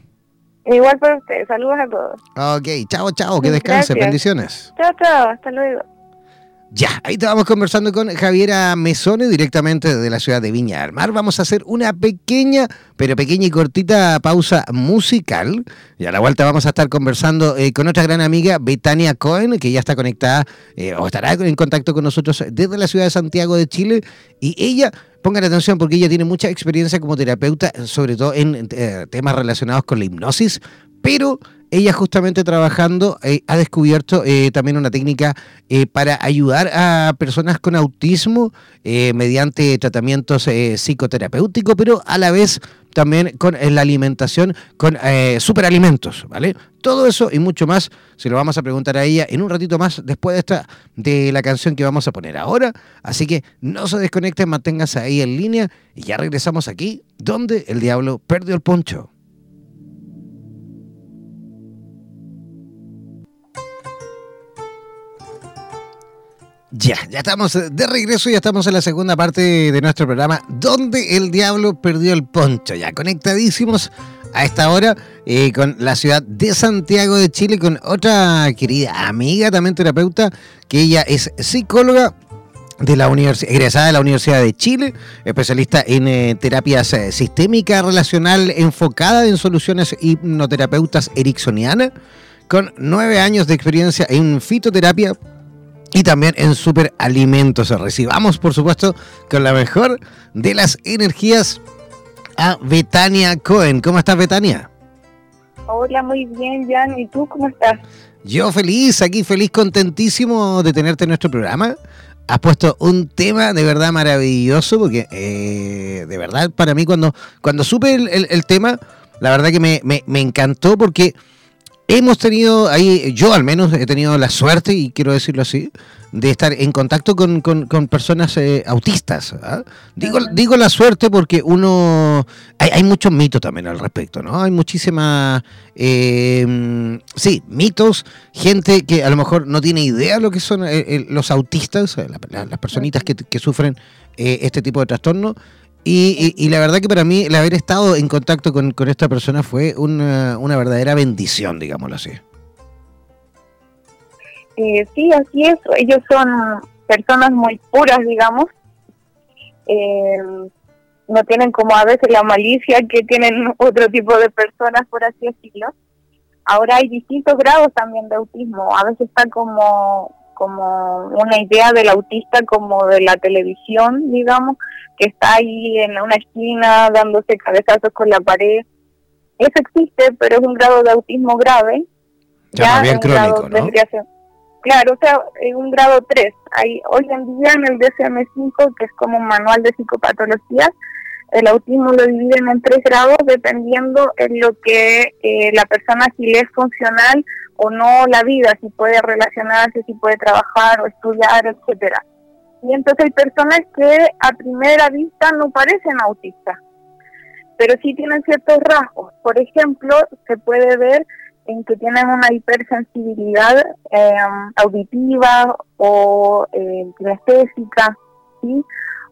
Igual para ustedes, saludos a todos. Ok, chao, chao, que descanse, bendiciones. Chao, chao, hasta luego. Ya, ahí estábamos conversando con Javiera Mesone directamente de la ciudad de Viña del Mar. Vamos a hacer una pequeña, pero pequeña y cortita pausa musical. Y a la vuelta vamos a estar conversando eh, con otra gran amiga, Betania Cohen, que ya está conectada eh, o estará en contacto con nosotros desde la ciudad de Santiago de Chile. Y ella Pongan atención porque ella tiene mucha experiencia como terapeuta, sobre todo en eh, temas relacionados con la hipnosis, pero ella justamente trabajando eh, ha descubierto eh, también una técnica para ayudar a personas con autismo mediante tratamientos psicoterapéuticos, pero a la vez también con la alimentación, con superalimentos, ¿vale? Todo eso y mucho más se lo vamos a preguntar a ella en un ratito más después de esta de la canción que vamos a poner ahora. Así que no se desconecten, manténganse ahí en línea y ya regresamos aquí donde el diablo perdió el poncho. Ya, ya estamos de regreso, ya estamos en la segunda parte de nuestro programa, donde el diablo perdió el poncho. Ya conectadísimos a esta hora eh, con la ciudad de Santiago de Chile, con otra querida amiga, también terapeuta, que ella es psicóloga de la universidad, egresada de la Universidad de Chile, especialista en eh, terapias eh, sistémica relacional enfocada en soluciones hipnoterapeutas ericksonianas, con nueve años de experiencia en fitoterapia y también en superalimentos. Recibamos, por supuesto, con la mejor de las energías a Betania Cohen. ¿Cómo estás, Betania? Hola, muy bien, Jan. ¿Y tú cómo estás? Yo feliz, aquí feliz, contentísimo de tenerte en nuestro programa. Has puesto un tema de verdad maravilloso, porque eh, de verdad para mí cuando, cuando supe el, tema, la verdad que me, me encantó porque hemos tenido ahí, yo al menos he tenido la suerte, y quiero decirlo así, de estar en contacto con, personas eh, autistas. ¿ah? Digo, digo la suerte porque uno... Hay, hay muchos mitos también al respecto, ¿no? Hay muchísimas... Eh, sí, mitos, gente que a lo mejor no tiene idea de lo que son eh, los autistas, las personitas que, que sufren este tipo de trastorno. Y, la verdad que para mí el haber estado en contacto con, esta persona fue una, una verdadera bendición, digámoslo así. Eh, sí, así es. Ellos son personas muy puras, digamos. Eh, no tienen como a veces la malicia que tienen otro tipo de personas, por así decirlo. Ahora hay distintos grados también de autismo. A veces está como como una idea del autista como de la televisión, digamos, que está ahí en una esquina dándose cabezazos con la pared. Eso existe, pero es un grado de autismo grave. Ya, bien crónico, ¿no? Claro, o sea, en un grado 3. Hay, hoy en día en el DSM-5, que es como un manual de psicopatologías, el autismo lo dividen en tres grados dependiendo en lo que eh, la persona si le es funcional o no la vida, si puede relacionarse, si puede trabajar o estudiar, etcétera. Y entonces hay personas que a primera vista no parecen autistas, pero sí tienen ciertos rasgos. Por ejemplo, se puede ver en que tienen una hipersensibilidad eh, auditiva o eh, ¿sí?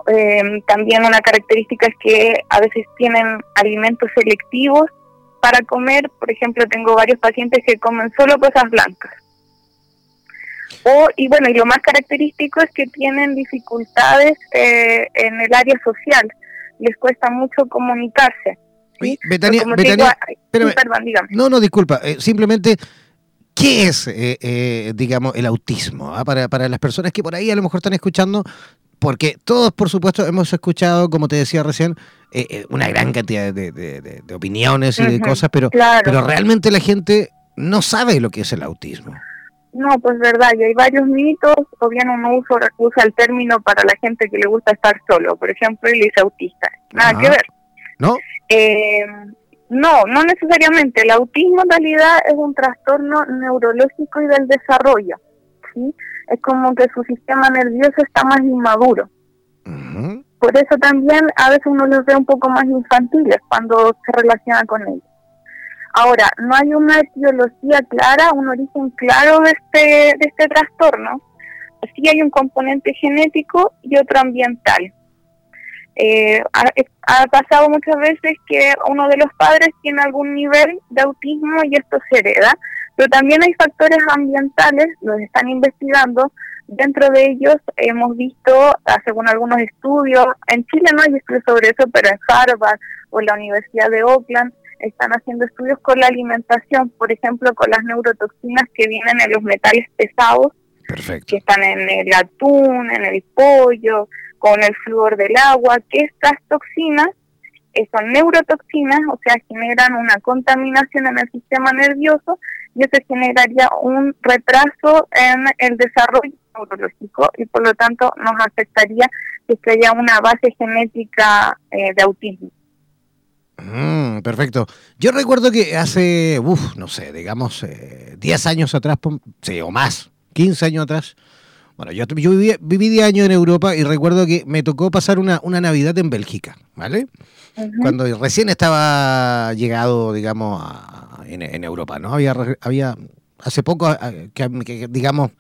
Eh, también una característica es que a veces tienen alimentos selectivos para comer, por ejemplo, tengo varios pacientes que comen solo cosas blancas. O, y bueno, y lo más característico es que tienen dificultades eh, en el área social, les cuesta mucho comunicarse. Betania, no, no, disculpa, eh, simplemente, ¿qué es, eh, digamos, el autismo? Ah, para, para las personas que por ahí a lo mejor están escuchando, porque todos, por supuesto, hemos escuchado, como te decía recién, una gran cantidad de, opiniones y de cosas, pero, pero realmente la gente no sabe lo que es el autismo. No, pues verdad, y hay varios mitos, o bien uno usa, usa el término para la gente que le gusta estar solo, por ejemplo, él es autista. Nada que ver. ¿No? Eh, no, no necesariamente. El autismo en realidad es un trastorno neurológico y del desarrollo. ¿sí? Es como que su sistema nervioso está más inmaduro. Por eso también a veces uno los ve un poco más infantiles cuando se relaciona con ellos. Ahora, no hay una etiología clara, un origen claro de este, de este trastorno. Sí hay un componente genético y otro ambiental. Eh, ha, pasado muchas veces que uno de los padres tiene algún nivel de autismo y esto se hereda, pero también hay factores ambientales, los están investigando. Dentro de ellos hemos visto, según algunos estudios, en Chile no hay estudios sobre eso, pero en Harvard o en la Universidad de Oakland están haciendo estudios con la alimentación, por ejemplo, con las neurotoxinas que vienen en los metales pesados, que están en el atún, en el pollo, con el flúor del agua, que estas toxinas eh, son neurotoxinas, o sea, generan una contaminación en el sistema nervioso y eso generaría un retraso en el desarrollo neurológico y por lo tanto nos afectaría que haya una base genética eh, de autismo. Mm, perfecto. Yo recuerdo que hace, uff, no sé, digamos, 10 eh, años atrás, sí, o más, 15 años atrás. Bueno, yo, yo viví, viví 10 años en Europa y recuerdo que me tocó pasar una, una Navidad en Bélgica, ¿vale? Cuando recién estaba llegado, digamos, en, Europa, ¿no? Había, había hace poco que, digamos,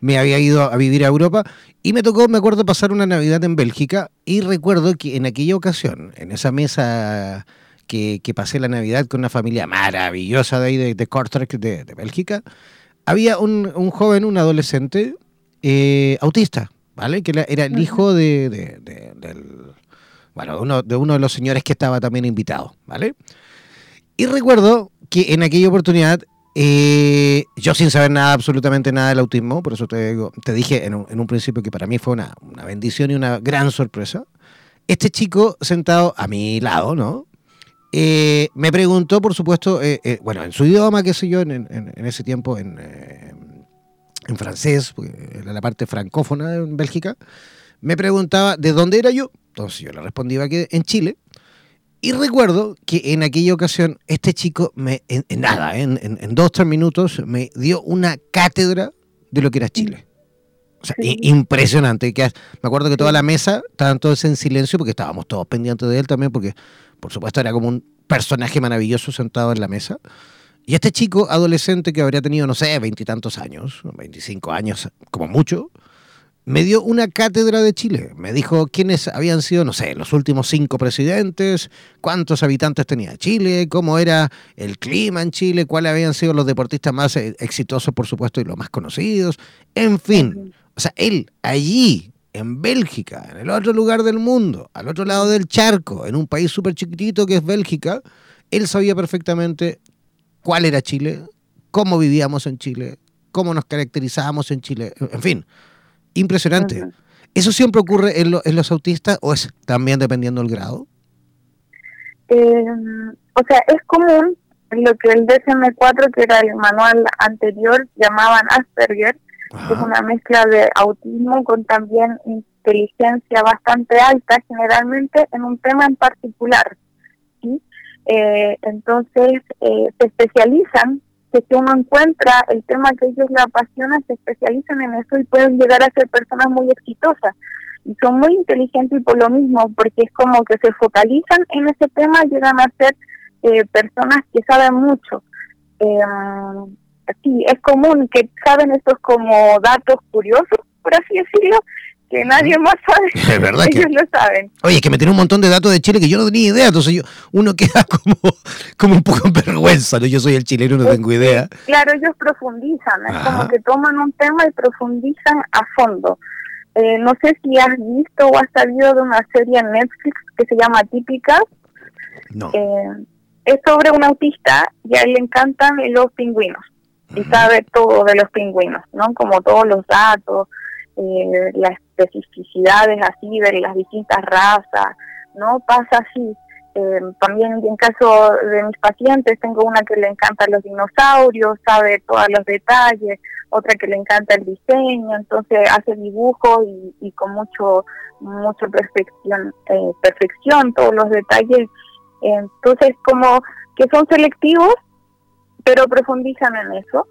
me había ido a vivir a Europa y me tocó, me acuerdo, pasar una Navidad en Bélgica y recuerdo que en aquella ocasión, en esa mesa que, pasé la Navidad con una familia maravillosa de ahí, de, de Kortrijk, de, Bélgica, había un, joven, un adolescente eh, autista, ¿vale? Que era el hijo de, del, bueno, uno, de uno de los señores que estaba también invitado, ¿vale? Y recuerdo que en aquella oportunidad eh, yo sin saber nada, absolutamente nada del autismo, por eso te, te dije en un, principio que para mí fue una, bendición y una gran sorpresa. Este chico sentado a mi lado, ¿no? Eh, me preguntó, por supuesto, eh, bueno, en su idioma, qué sé yo, en, ese tiempo, en, en francés, era la parte francófona en Bélgica, me preguntaba de dónde era yo. Entonces yo le respondía que en Chile. Y recuerdo que en aquella ocasión este chico, me, en, nada, en, en, dos, tres minutos, me dio una cátedra de lo que era Chile. O sea, impresionante. Que, me acuerdo que toda la mesa estaban todos en silencio porque estábamos todos pendientes de él también, porque por supuesto era como un personaje maravilloso sentado en la mesa. Y este chico adolescente que habría tenido, no sé, veintitantos años, veinticinco años como mucho, me dio una cátedra de Chile. Me dijo quiénes habían sido, no sé, los últimos cinco presidentes, cuántos habitantes tenía Chile, cómo era el clima en Chile, cuáles habían sido los deportistas más eh, exitosos, por supuesto, y los más conocidos. En fin, o sea, él allí, en Bélgica, en el otro lugar del mundo, al otro lado del charco, en un país súper chiquitito que es Bélgica, él sabía perfectamente cuál era Chile, cómo vivíamos en Chile, cómo nos caracterizábamos en Chile, en fin Impresionante. ¿Eso siempre ocurre en, los autistas o es también dependiendo del grado? Eh, o sea, es común lo que el DSM-4, que era el manual anterior, llamaban Asperger, que es una mezcla de autismo con también inteligencia bastante alta, generalmente en un tema en particular. ¿sí? Eh, entonces, eh, se especializan que uno encuentra el tema que ellos le apasiona, se especializan en eso y pueden llegar a ser personas muy exitosas. Y son muy inteligentes por lo mismo, porque es como que se focalizan en ese tema, llegan a ser eh, personas que saben mucho. Eh, sí, es común que saben estos como datos curiosos, por así decirlo, que nadie más sabe. [laughs] Es verdad Ellos lo saben. Oye, es que me tiene un montón de datos de Chile que yo no tenía idea, entonces yo, uno [laughs] queda como, como un poco en vergüenza, ¿no? Yo soy el chileno, no tengo idea. Claro, ellos profundizan, es como que toman un tema y profundizan a fondo. Eh, no sé si has visto o has sabido de una serie en Netflix que se llama Típica. No. Eh, es sobre un autista y a él le encantan los pingüinos y sabe todo de los pingüinos, ¿no? Como todos los datos, eh, las especificidades así de las distintas razas, ¿no? Pasa así. Eh, también en caso de mis pacientes tengo una que le encanta los dinosaurios, sabe todos los detalles, otra que le encanta el diseño, entonces hace dibujos y, con mucho mucha perfección, eh, perfección todos los detalles. Entonces como que son selectivos, pero profundizan en eso.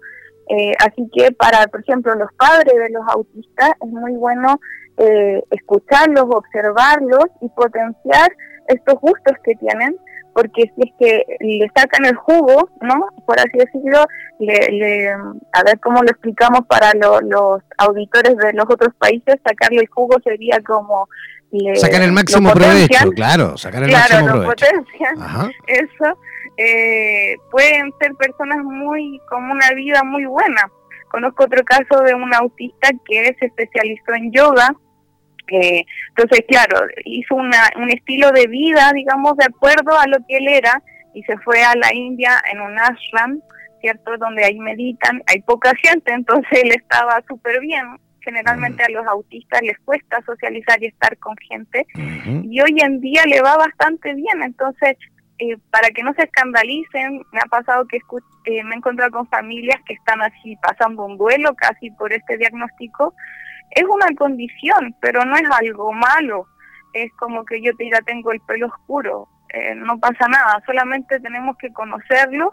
Eh, así que para, por ejemplo, los padres de los autistas es muy bueno eh, escucharlos, observarlos y potenciar estos gustos que tienen, porque si es que le sacan el jugo, ¿no? Por así decirlo, le, a ver cómo lo explicamos para los auditores de los otros países, sacarle el jugo sería como... sacar el máximo provecho, claro, sacar el máximo provecho. eso eh, pueden ser personas muy con una vida muy buena. Conozco otro caso de un autista que se especializó en yoga. Eh, entonces, claro, hizo una, un estilo de vida, digamos, de acuerdo a lo que él era y se fue a la India en un ashram, ¿cierto? Donde ahí meditan, hay poca gente, entonces [laughs] él estaba súper bien. Generalmente a los autistas les cuesta socializar y estar con gente y hoy en día le va bastante bien, entonces eh, para que no se escandalicen, me ha pasado que eh, me he encontrado con familias que están así pasando un duelo casi por este diagnóstico. Es una condición, pero no es algo malo. Es como que yo te diga tengo el pelo oscuro, eh, no pasa nada, solamente tenemos que conocerlo,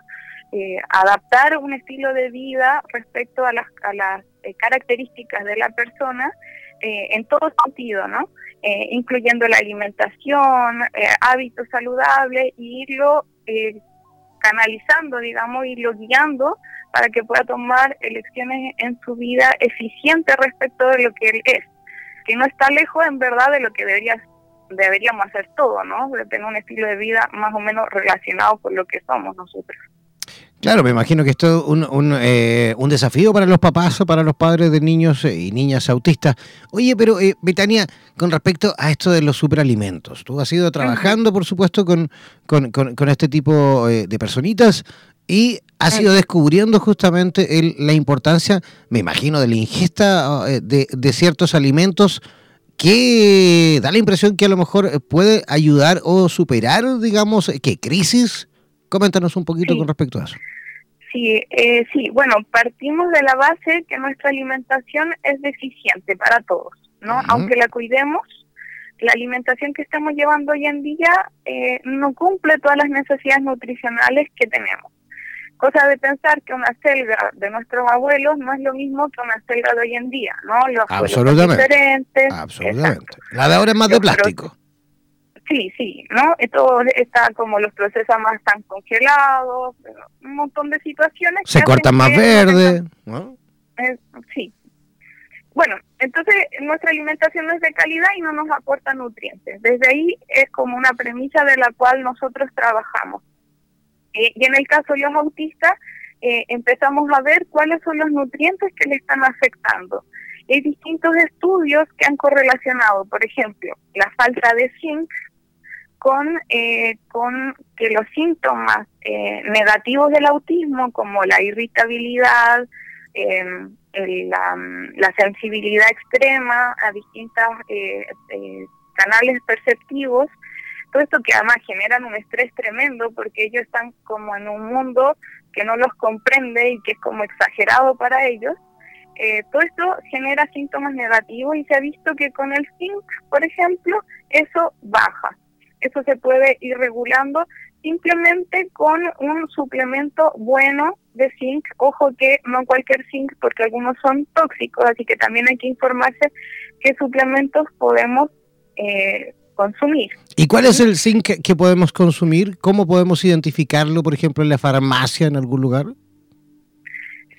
adaptar un estilo de vida respecto a las, a las características de la persona en todo sentido, ¿no? Eh, incluyendo la alimentación, eh, hábitos saludables, y irlo eh, canalizando, digamos, irlo guiando para que pueda tomar elecciones en su vida eficientes respecto de lo que él es, que no está lejos en verdad de lo que debería, deberíamos hacer todo, ¿no? De tener un estilo de vida más o menos relacionado con lo que somos nosotros. Claro, me imagino que esto es un, eh, un, desafío para los papás o para los padres de niños eh, y niñas autistas. Oye, pero eh, Betania, con respecto a esto de los superalimentos, tú has ido trabajando, por supuesto, con, con, este tipo de personitas y has ido descubriendo justamente el, la importancia, me imagino, de la ingesta de, de ciertos alimentos que da la impresión que a lo mejor puede ayudar o superar, digamos, ¿qué crisis? Coméntanos un poquito con respecto a eso. Sí, eh, sí, bueno, partimos de la base que nuestra alimentación es deficiente para todos, ¿no? Aunque la cuidemos, la alimentación que estamos llevando hoy en día eh, no cumple todas las necesidades nutricionales que tenemos. Cosa de pensar que una selga de nuestros abuelos no es lo mismo que una selga de hoy en día, ¿no? Los Absolutamente. Son diferentes. Absolutamente. La de ahora es más de plástico. Sí, sí, ¿no? Esto está como los procesos más están congelados, un montón de situaciones. Se cortan más verde, ¿no? sí. Bueno, entonces nuestra alimentación no es de calidad y no nos aporta nutrientes. Desde ahí es como una premisa de la cual nosotros trabajamos. Eh, y en el caso de los autistas, eh, empezamos a ver cuáles son los nutrientes que le están afectando. Hay distintos estudios que han correlacionado, por ejemplo, la falta de zinc con, eh, con que los síntomas eh, negativos del autismo, como la irritabilidad, em, la, sensibilidad extrema a distintos eh, canales perceptivos, todo esto que además generan un estrés tremendo porque ellos están como en un mundo que no los comprende y que es como exagerado para ellos, todo esto genera síntomas negativos y se ha visto que con el zinc, por ejemplo, eso baja eso se puede ir regulando simplemente con un suplemento bueno de zinc. Ojo que no cualquier zinc porque algunos son tóxicos, así que también hay que informarse qué suplementos podemos eh, consumir. ¿Y cuál es el zinc que podemos consumir? ¿Cómo podemos identificarlo, por ejemplo, en la farmacia en algún lugar?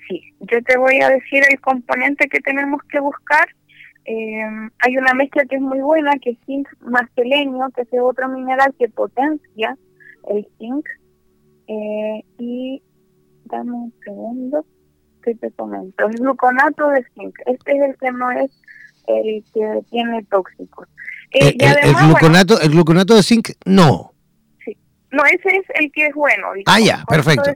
Sí, yo te voy a decir el componente que tenemos que buscar em, hay una mezcla que es muy buena, que es zinc más selenio, que es otro mineral que potencia el zinc. Eh, y dame un segundo que te comento. Es gluconato de zinc. Este es el que no es el que tiene tóxicos. Eh, el, gluconato, el gluconato de zinc, no. Sí. No, ese es el que es bueno. ah, ya, perfecto.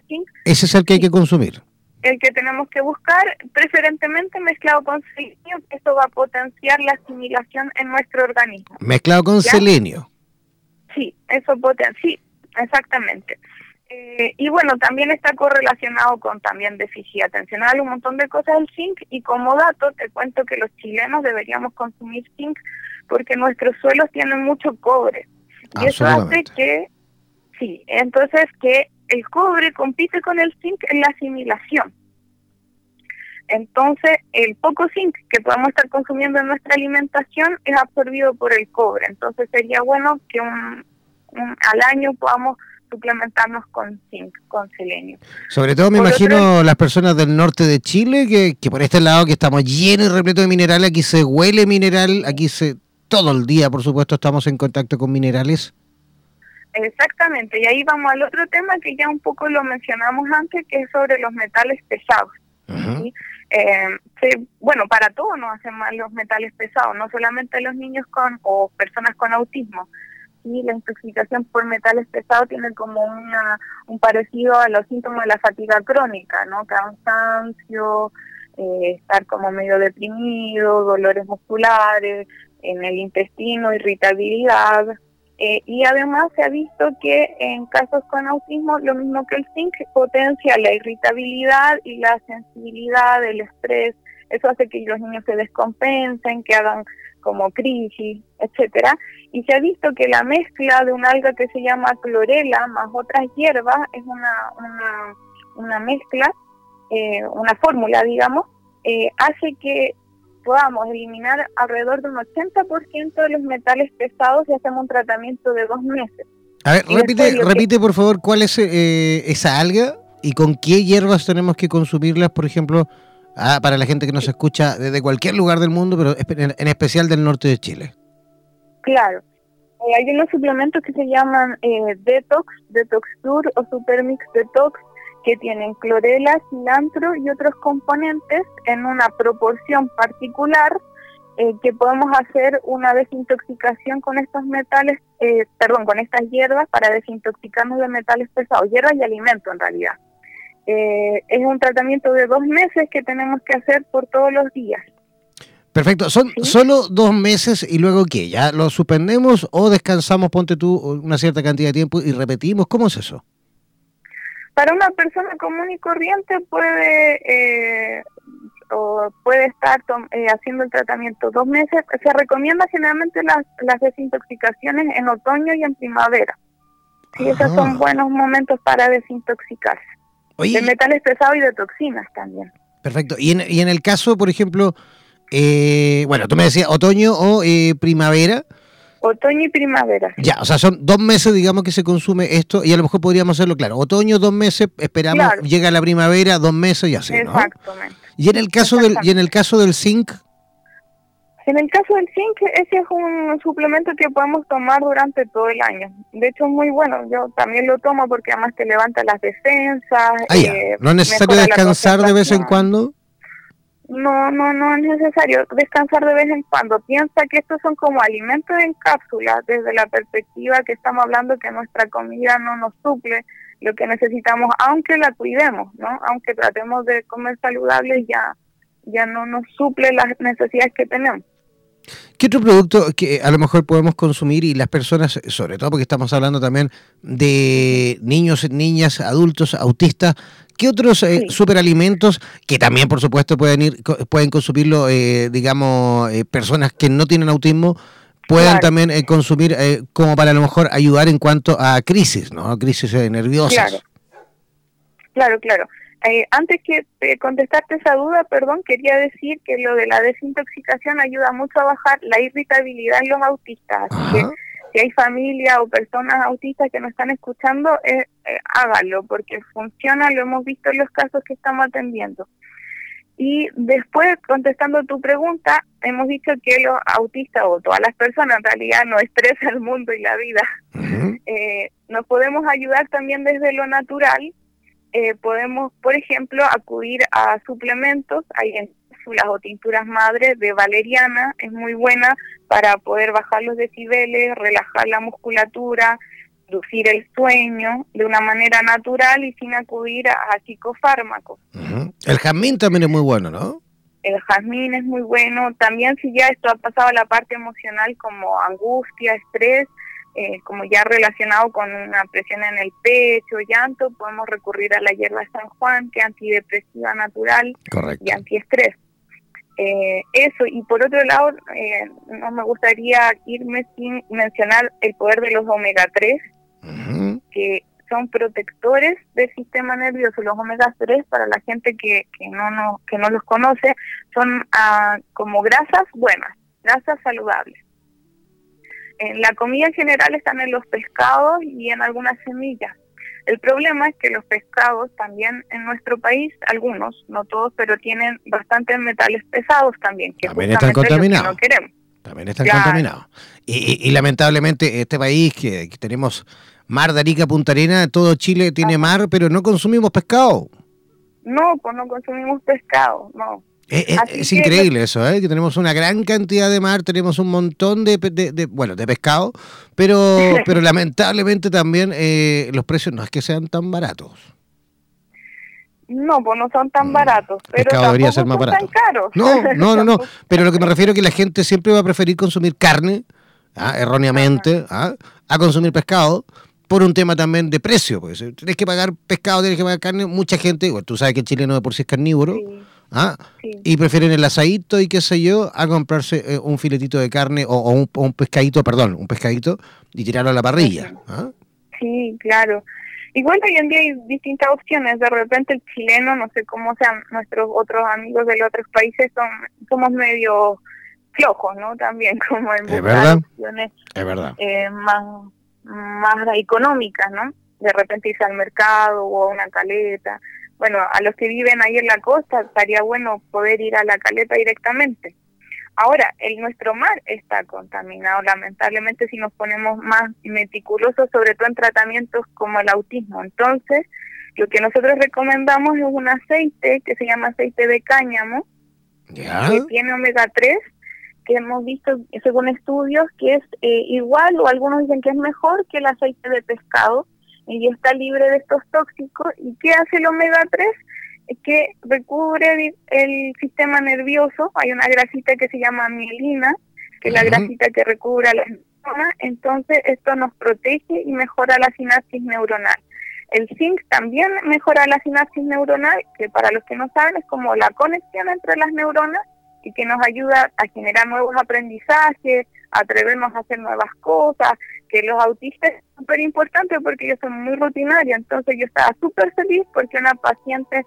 ese es el que hay que consumir el que tenemos que buscar, preferentemente mezclado con selenio, que esto va a potenciar la asimilación en nuestro organismo. Mezclado con selenio. Sí, eso potencia, sí, exactamente. Eh, y bueno, también está correlacionado con también déficit atencional, un montón de cosas del zinc. Y como dato, te cuento que los chilenos deberíamos consumir zinc porque nuestros suelos tienen mucho cobre. Y eso hace que, sí, entonces que el cobre compite con el zinc en la asimilación. Entonces, el poco zinc que podemos estar consumiendo en nuestra alimentación es absorbido por el cobre. Entonces, sería bueno que un, al año podamos suplementarnos con zinc, con selenio. Sobre todo me imagino las personas del norte de Chile, que, que por este lado que estamos llenos y repletos de minerales, aquí se huele mineral, aquí se todo el día, por supuesto, estamos en contacto con minerales. Exactamente, y ahí vamos al otro tema que ya un poco lo mencionamos antes, que es sobre los metales pesados. Eh, bueno, para todos nos hacen mal los metales pesados, no solamente los niños con o personas con autismo. y La intoxicación por metales pesados tiene como una, un parecido a los síntomas de la fatiga crónica, ¿no? Cansancio, eh, estar como medio deprimido, dolores musculares, en el intestino, irritabilidad. Eh, y además se ha visto que en casos con autismo, lo mismo que el zinc, potencia la irritabilidad y la sensibilidad, el estrés. Eso hace que los niños se descompensen, que hagan como crisis, etcétera. Y se ha visto que la mezcla de un alga que se llama clorela más otras hierbas es una, una, una mezcla, eh, una fórmula, digamos, eh, hace que podamos eliminar alrededor de un 80% de los metales pesados y hacemos un tratamiento de dos meses. A ver, repite, repite por favor cuál es eh, esa alga y con qué hierbas tenemos que consumirlas, por ejemplo, ah, para la gente que nos escucha desde cualquier lugar del mundo, pero en especial del norte de Chile. Claro. Eh, hay unos suplementos que se llaman eh, Detox, Detox Tour o Supermix Detox, que tienen clorela, cilantro y otros componentes en una proporción particular eh, que podemos hacer una desintoxicación con estos metales, eh, perdón, con estas hierbas para desintoxicarnos de metales pesados, hierbas y alimento en realidad. Eh, es un tratamiento de dos meses que tenemos que hacer por todos los días. Perfecto, son solo dos meses y luego qué, ya lo suspendemos o descansamos, ponte tú una cierta cantidad de tiempo y repetimos, ¿cómo es eso? Para una persona común y corriente puede eh, o puede estar eh, haciendo el tratamiento dos meses. Se recomienda generalmente las, las desintoxicaciones en otoño y en primavera. Y esos son buenos momentos para desintoxicarse. de metales pesados y de toxinas también. Perfecto. Y en, y en el caso, por ejemplo, eh, bueno, tú me decías otoño o primavera. Otoño y primavera. Ya, o sea, son dos meses, digamos, que se consume esto y a lo mejor podríamos hacerlo, claro. Otoño, dos meses, esperamos, llega la primavera, dos meses y así, ¿no? Exactamente. ¿Y en el caso del, y en el caso del zinc? En el caso del zinc, ese es un suplemento que podemos tomar durante todo el año. De hecho, es muy bueno. Yo también lo tomo porque además te levanta las defensas. Ah, eh, ¿No es necesario descansar de vez en cuando? No, no, no es necesario descansar de vez en cuando. Piensa que estos son como alimentos en cápsula, desde la perspectiva que estamos hablando que nuestra comida no nos suple lo que necesitamos, aunque la cuidemos, ¿no? Aunque tratemos de comer saludable, ya, ya no nos suple las necesidades que tenemos. ¿Qué otro producto que a lo mejor podemos consumir y las personas, sobre todo porque estamos hablando también de niños, niñas, adultos, autistas, ¿qué otros eh, superalimentos que también por supuesto pueden ir pueden consumirlo, eh, digamos, eh, personas que no tienen autismo? puedan también consumir como para a lo mejor ayudar en cuanto a crisis, ¿no? Crisis nerviosas. Claro, claro. claro. Eh, antes que de contestarte esa duda, perdón, quería decir que lo de la desintoxicación ayuda mucho a bajar la irritabilidad en los autistas. Así que si hay familia o personas autistas que nos están escuchando, eh, eh, hágalo, porque funciona, lo hemos visto en los casos que estamos atendiendo. Y después, contestando tu pregunta, hemos dicho que los autistas o todas las personas en realidad no estresan el mundo y la vida. eh, nos podemos ayudar también desde lo natural. Eh, podemos, por ejemplo, acudir a suplementos. Hay cápsulas o tinturas madres de valeriana. Es muy buena para poder bajar los decibeles, relajar la musculatura, reducir el sueño de una manera natural y sin acudir a, psicofármacos. El jazmín también es muy bueno, ¿no? El jazmín es muy bueno. También si ya esto ha pasado a la parte emocional como angustia, estrés, eh, como ya relacionado con una presión en el pecho, llanto, podemos recurrir a la hierba San Juan, que es antidepresiva natural y antiestrés. Eh, eso, y por otro lado, eh, no me gustaría irme sin mencionar el poder de los omega 3, que son protectores del sistema nervioso. Los omega 3, para la gente que, que, no, no, que no los conoce, son ah, como grasas buenas, grasas saludables. En la comida en general están en los pescados y en algunas semillas. El problema es que los pescados también en nuestro país, algunos, no todos, pero tienen bastantes metales pesados también, que también están contaminados. no queremos. También están contaminados. Y, lamentablemente este país que tenemos Mar de Arica, Punta Arena, todo Chile tiene mar, pero no consumimos pescado. No, pues no consumimos pescado, no. Es, increíble eso, ¿eh? que tenemos una gran cantidad de mar, tenemos un montón de, de, bueno, de pescado, pero, [laughs] pero lamentablemente también eh, los precios no es que sean tan baratos. No, pues no son tan mm, baratos, pero pescado debería ser más barato. caros. No, no, no, no, [laughs] pero lo que me refiero es que la gente siempre va a preferir consumir carne, ¿ah? erróneamente, ¿ah? a consumir pescado por un tema también de precio, porque si tienes que pagar pescado, tienes que pagar carne, mucha gente, tú sabes que el chileno de por sí es carnívoro, ¿ah? y prefieren el asadito y qué sé yo, a comprarse eh, un filetito de carne o, un, pescadito, perdón, un pescadito y tirarlo a la parrilla. ¿ah? Sí, claro. Igual hoy en día hay distintas opciones. De repente el chileno, no sé cómo sean nuestros otros amigos de los otros países, son somos medio flojos, ¿no? También [laughs] como en opciones es verdad. Eh, más más económicas, ¿no? De repente irse al mercado o a una caleta. Bueno, a los que viven ahí en la costa estaría bueno poder ir a la caleta directamente. Ahora, el nuestro mar está contaminado, lamentablemente, si nos ponemos más meticulosos, sobre todo en tratamientos como el autismo. Entonces, lo que nosotros recomendamos es un aceite que se llama aceite de cáñamo, que tiene omega 3 que hemos visto según estudios que es eh, igual o algunos dicen que es mejor que el aceite de pescado y está libre de estos tóxicos. ¿Y qué hace el omega 3? que recubre el sistema nervioso. Hay una grasita que se llama mielina, que es la grasita que recubre a las neuronas. Entonces, esto nos protege y mejora la sinapsis neuronal. El zinc también mejora la sinapsis neuronal, que para los que no saben es como la conexión entre las neuronas y que nos ayuda a generar nuevos aprendizajes, atrevernos a hacer nuevas cosas, que los autistas es súper importante porque ellos son muy rutinarios, entonces yo estaba súper feliz porque una paciente,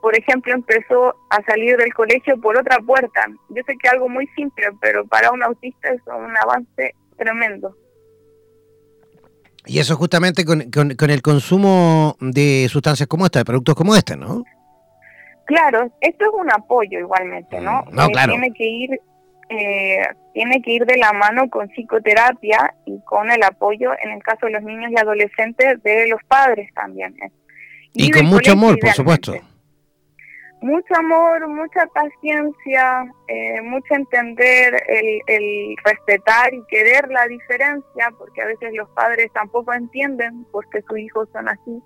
por ejemplo, empezó a salir del colegio por otra puerta. Yo sé que es algo muy simple, pero para un autista es un avance tremendo. Y eso justamente con, con, con el consumo de sustancias como esta, de productos como este, ¿no? Claro, esto es un apoyo igualmente, ¿no? Mm, no, eh, claro. Tiene que ir eh, tiene que ir de la mano con psicoterapia y con el apoyo, en el caso de los niños y adolescentes, de los padres también. ¿eh? Y, con mucho amor, por supuesto. Mucho amor, mucha paciencia, mucho entender, el, el, respetar y querer la diferencia, porque a veces los padres tampoco entienden porque sus hijos son así.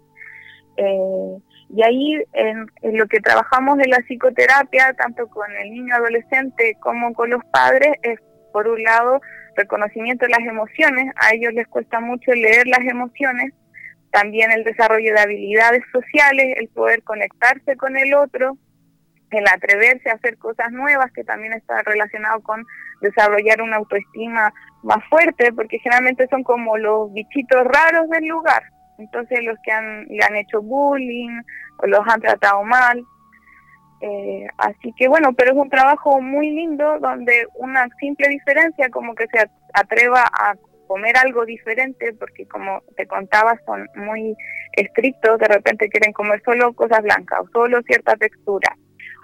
Eh, y ahí en, lo que trabajamos en la psicoterapia, tanto con el niño adolescente como con los padres, es por un lado reconocimiento de las emociones, a ellos les cuesta mucho leer las emociones, también el desarrollo de habilidades sociales, el poder conectarse con el otro, el atreverse a hacer cosas nuevas, que también está relacionado con desarrollar una autoestima más fuerte, porque generalmente son como los bichitos raros del lugar, entonces los que han, le han hecho bullying o los han tratado mal. Eh, así que bueno, pero es un trabajo muy lindo donde una simple diferencia como que se atreva a comer algo diferente porque como te contaba son muy estrictos, de repente quieren comer solo cosas blancas o solo cierta textura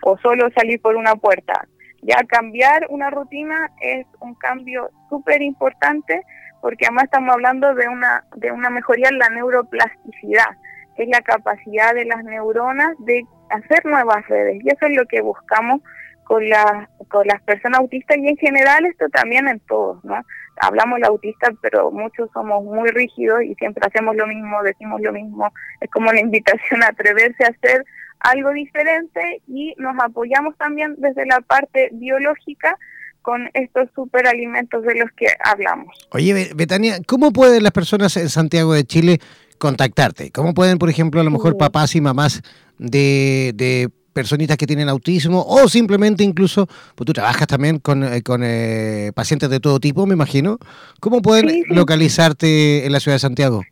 o solo salir por una puerta. Ya cambiar una rutina es un cambio súper importante porque además estamos hablando de una, de una mejoría en la neuroplasticidad, es la capacidad de las neuronas de hacer nuevas redes. Y eso es lo que buscamos con, la, con las personas autistas y en general esto también en todos, ¿no? Hablamos de autistas, pero muchos somos muy rígidos y siempre hacemos lo mismo, decimos lo mismo. Es como una [laughs] invitación a atreverse a hacer algo diferente y nos apoyamos también desde la parte biológica con estos superalimentos de los que hablamos. Oye, Betania, ¿cómo pueden las personas en Santiago de Chile contactarte? ¿Cómo pueden, por ejemplo, a lo mejor papás y mamás de, de personitas que tienen autismo o simplemente incluso, pues tú trabajas también con, eh, con eh, pacientes de todo tipo, me imagino. ¿Cómo pueden localizarte en la ciudad de Santiago?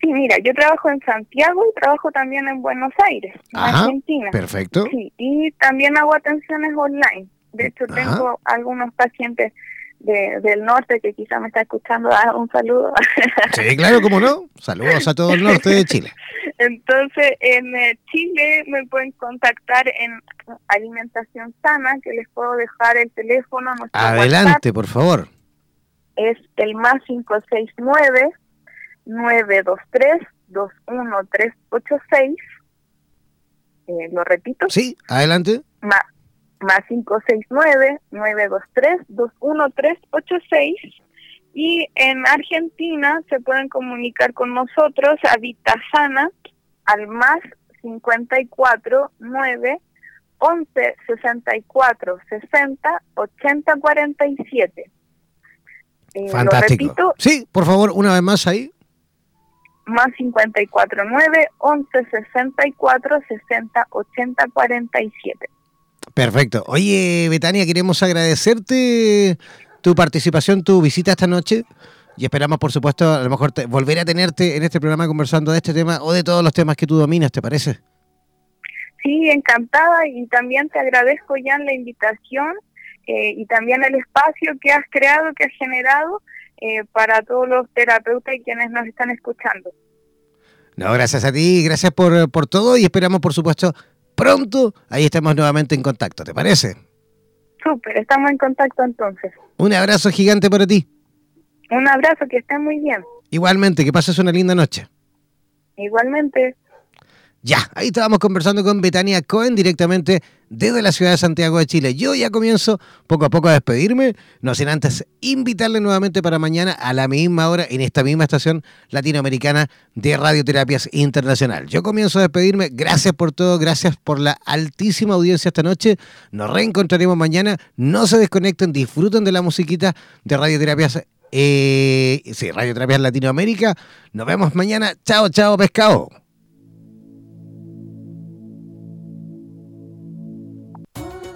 Sí, mira, yo trabajo en Santiago y trabajo también en Buenos Aires, en Argentina. Perfecto. Sí, y también hago atenciones online. De hecho, tengo algunos pacientes de, del norte que quizá me está escuchando. Ah, un saludo. Sí, claro, cómo no. Saludos a todo el norte de Chile. [laughs] Entonces, en eh, Chile me pueden contactar en Alimentación Sana, que les puedo dejar el teléfono. Adelante, por favor. Es el más 569 923 21386. Eh, ¿Lo repito? Sí, adelante. Más más 569-923-21386. Y en Argentina se pueden comunicar con nosotros a Vitasana al más 54 9 11 64 60 80 47. Fantástico. sí, por favor, una vez más ahí. Más 54 9 11 64 60 80 47. Perfecto. Oye, Betania, queremos agradecerte tu participación, tu visita esta noche. Y esperamos, por supuesto, a lo mejor volver a tenerte en este programa conversando de este tema o de todos los temas que tú dominas, ¿te parece? Sí, encantada y también te agradezco, Jan, la invitación eh, y también el espacio que has creado, que has generado eh, para todos los terapeutas y quienes nos están escuchando. No, gracias a ti, gracias por, por todo y esperamos, por supuesto, pronto ahí estamos nuevamente en contacto, ¿te parece? Súper, estamos en contacto entonces. Un abrazo gigante para ti. Un abrazo, que estés muy bien. Igualmente, que pases una linda noche. Igualmente. Ya, ahí estábamos conversando con Betania Cohen directamente desde la ciudad de Santiago de Chile. Yo ya comienzo poco a poco a despedirme, no sin antes invitarle nuevamente para mañana a la misma hora en esta misma estación latinoamericana de Radioterapias Internacional. Yo comienzo a despedirme, gracias por todo, gracias por la altísima audiencia esta noche. Nos reencontraremos mañana, no se desconecten, disfruten de la musiquita de Radioterapias eh, sí, Radioterapias Latinoamérica. Nos vemos mañana. Chao, chao, pescado.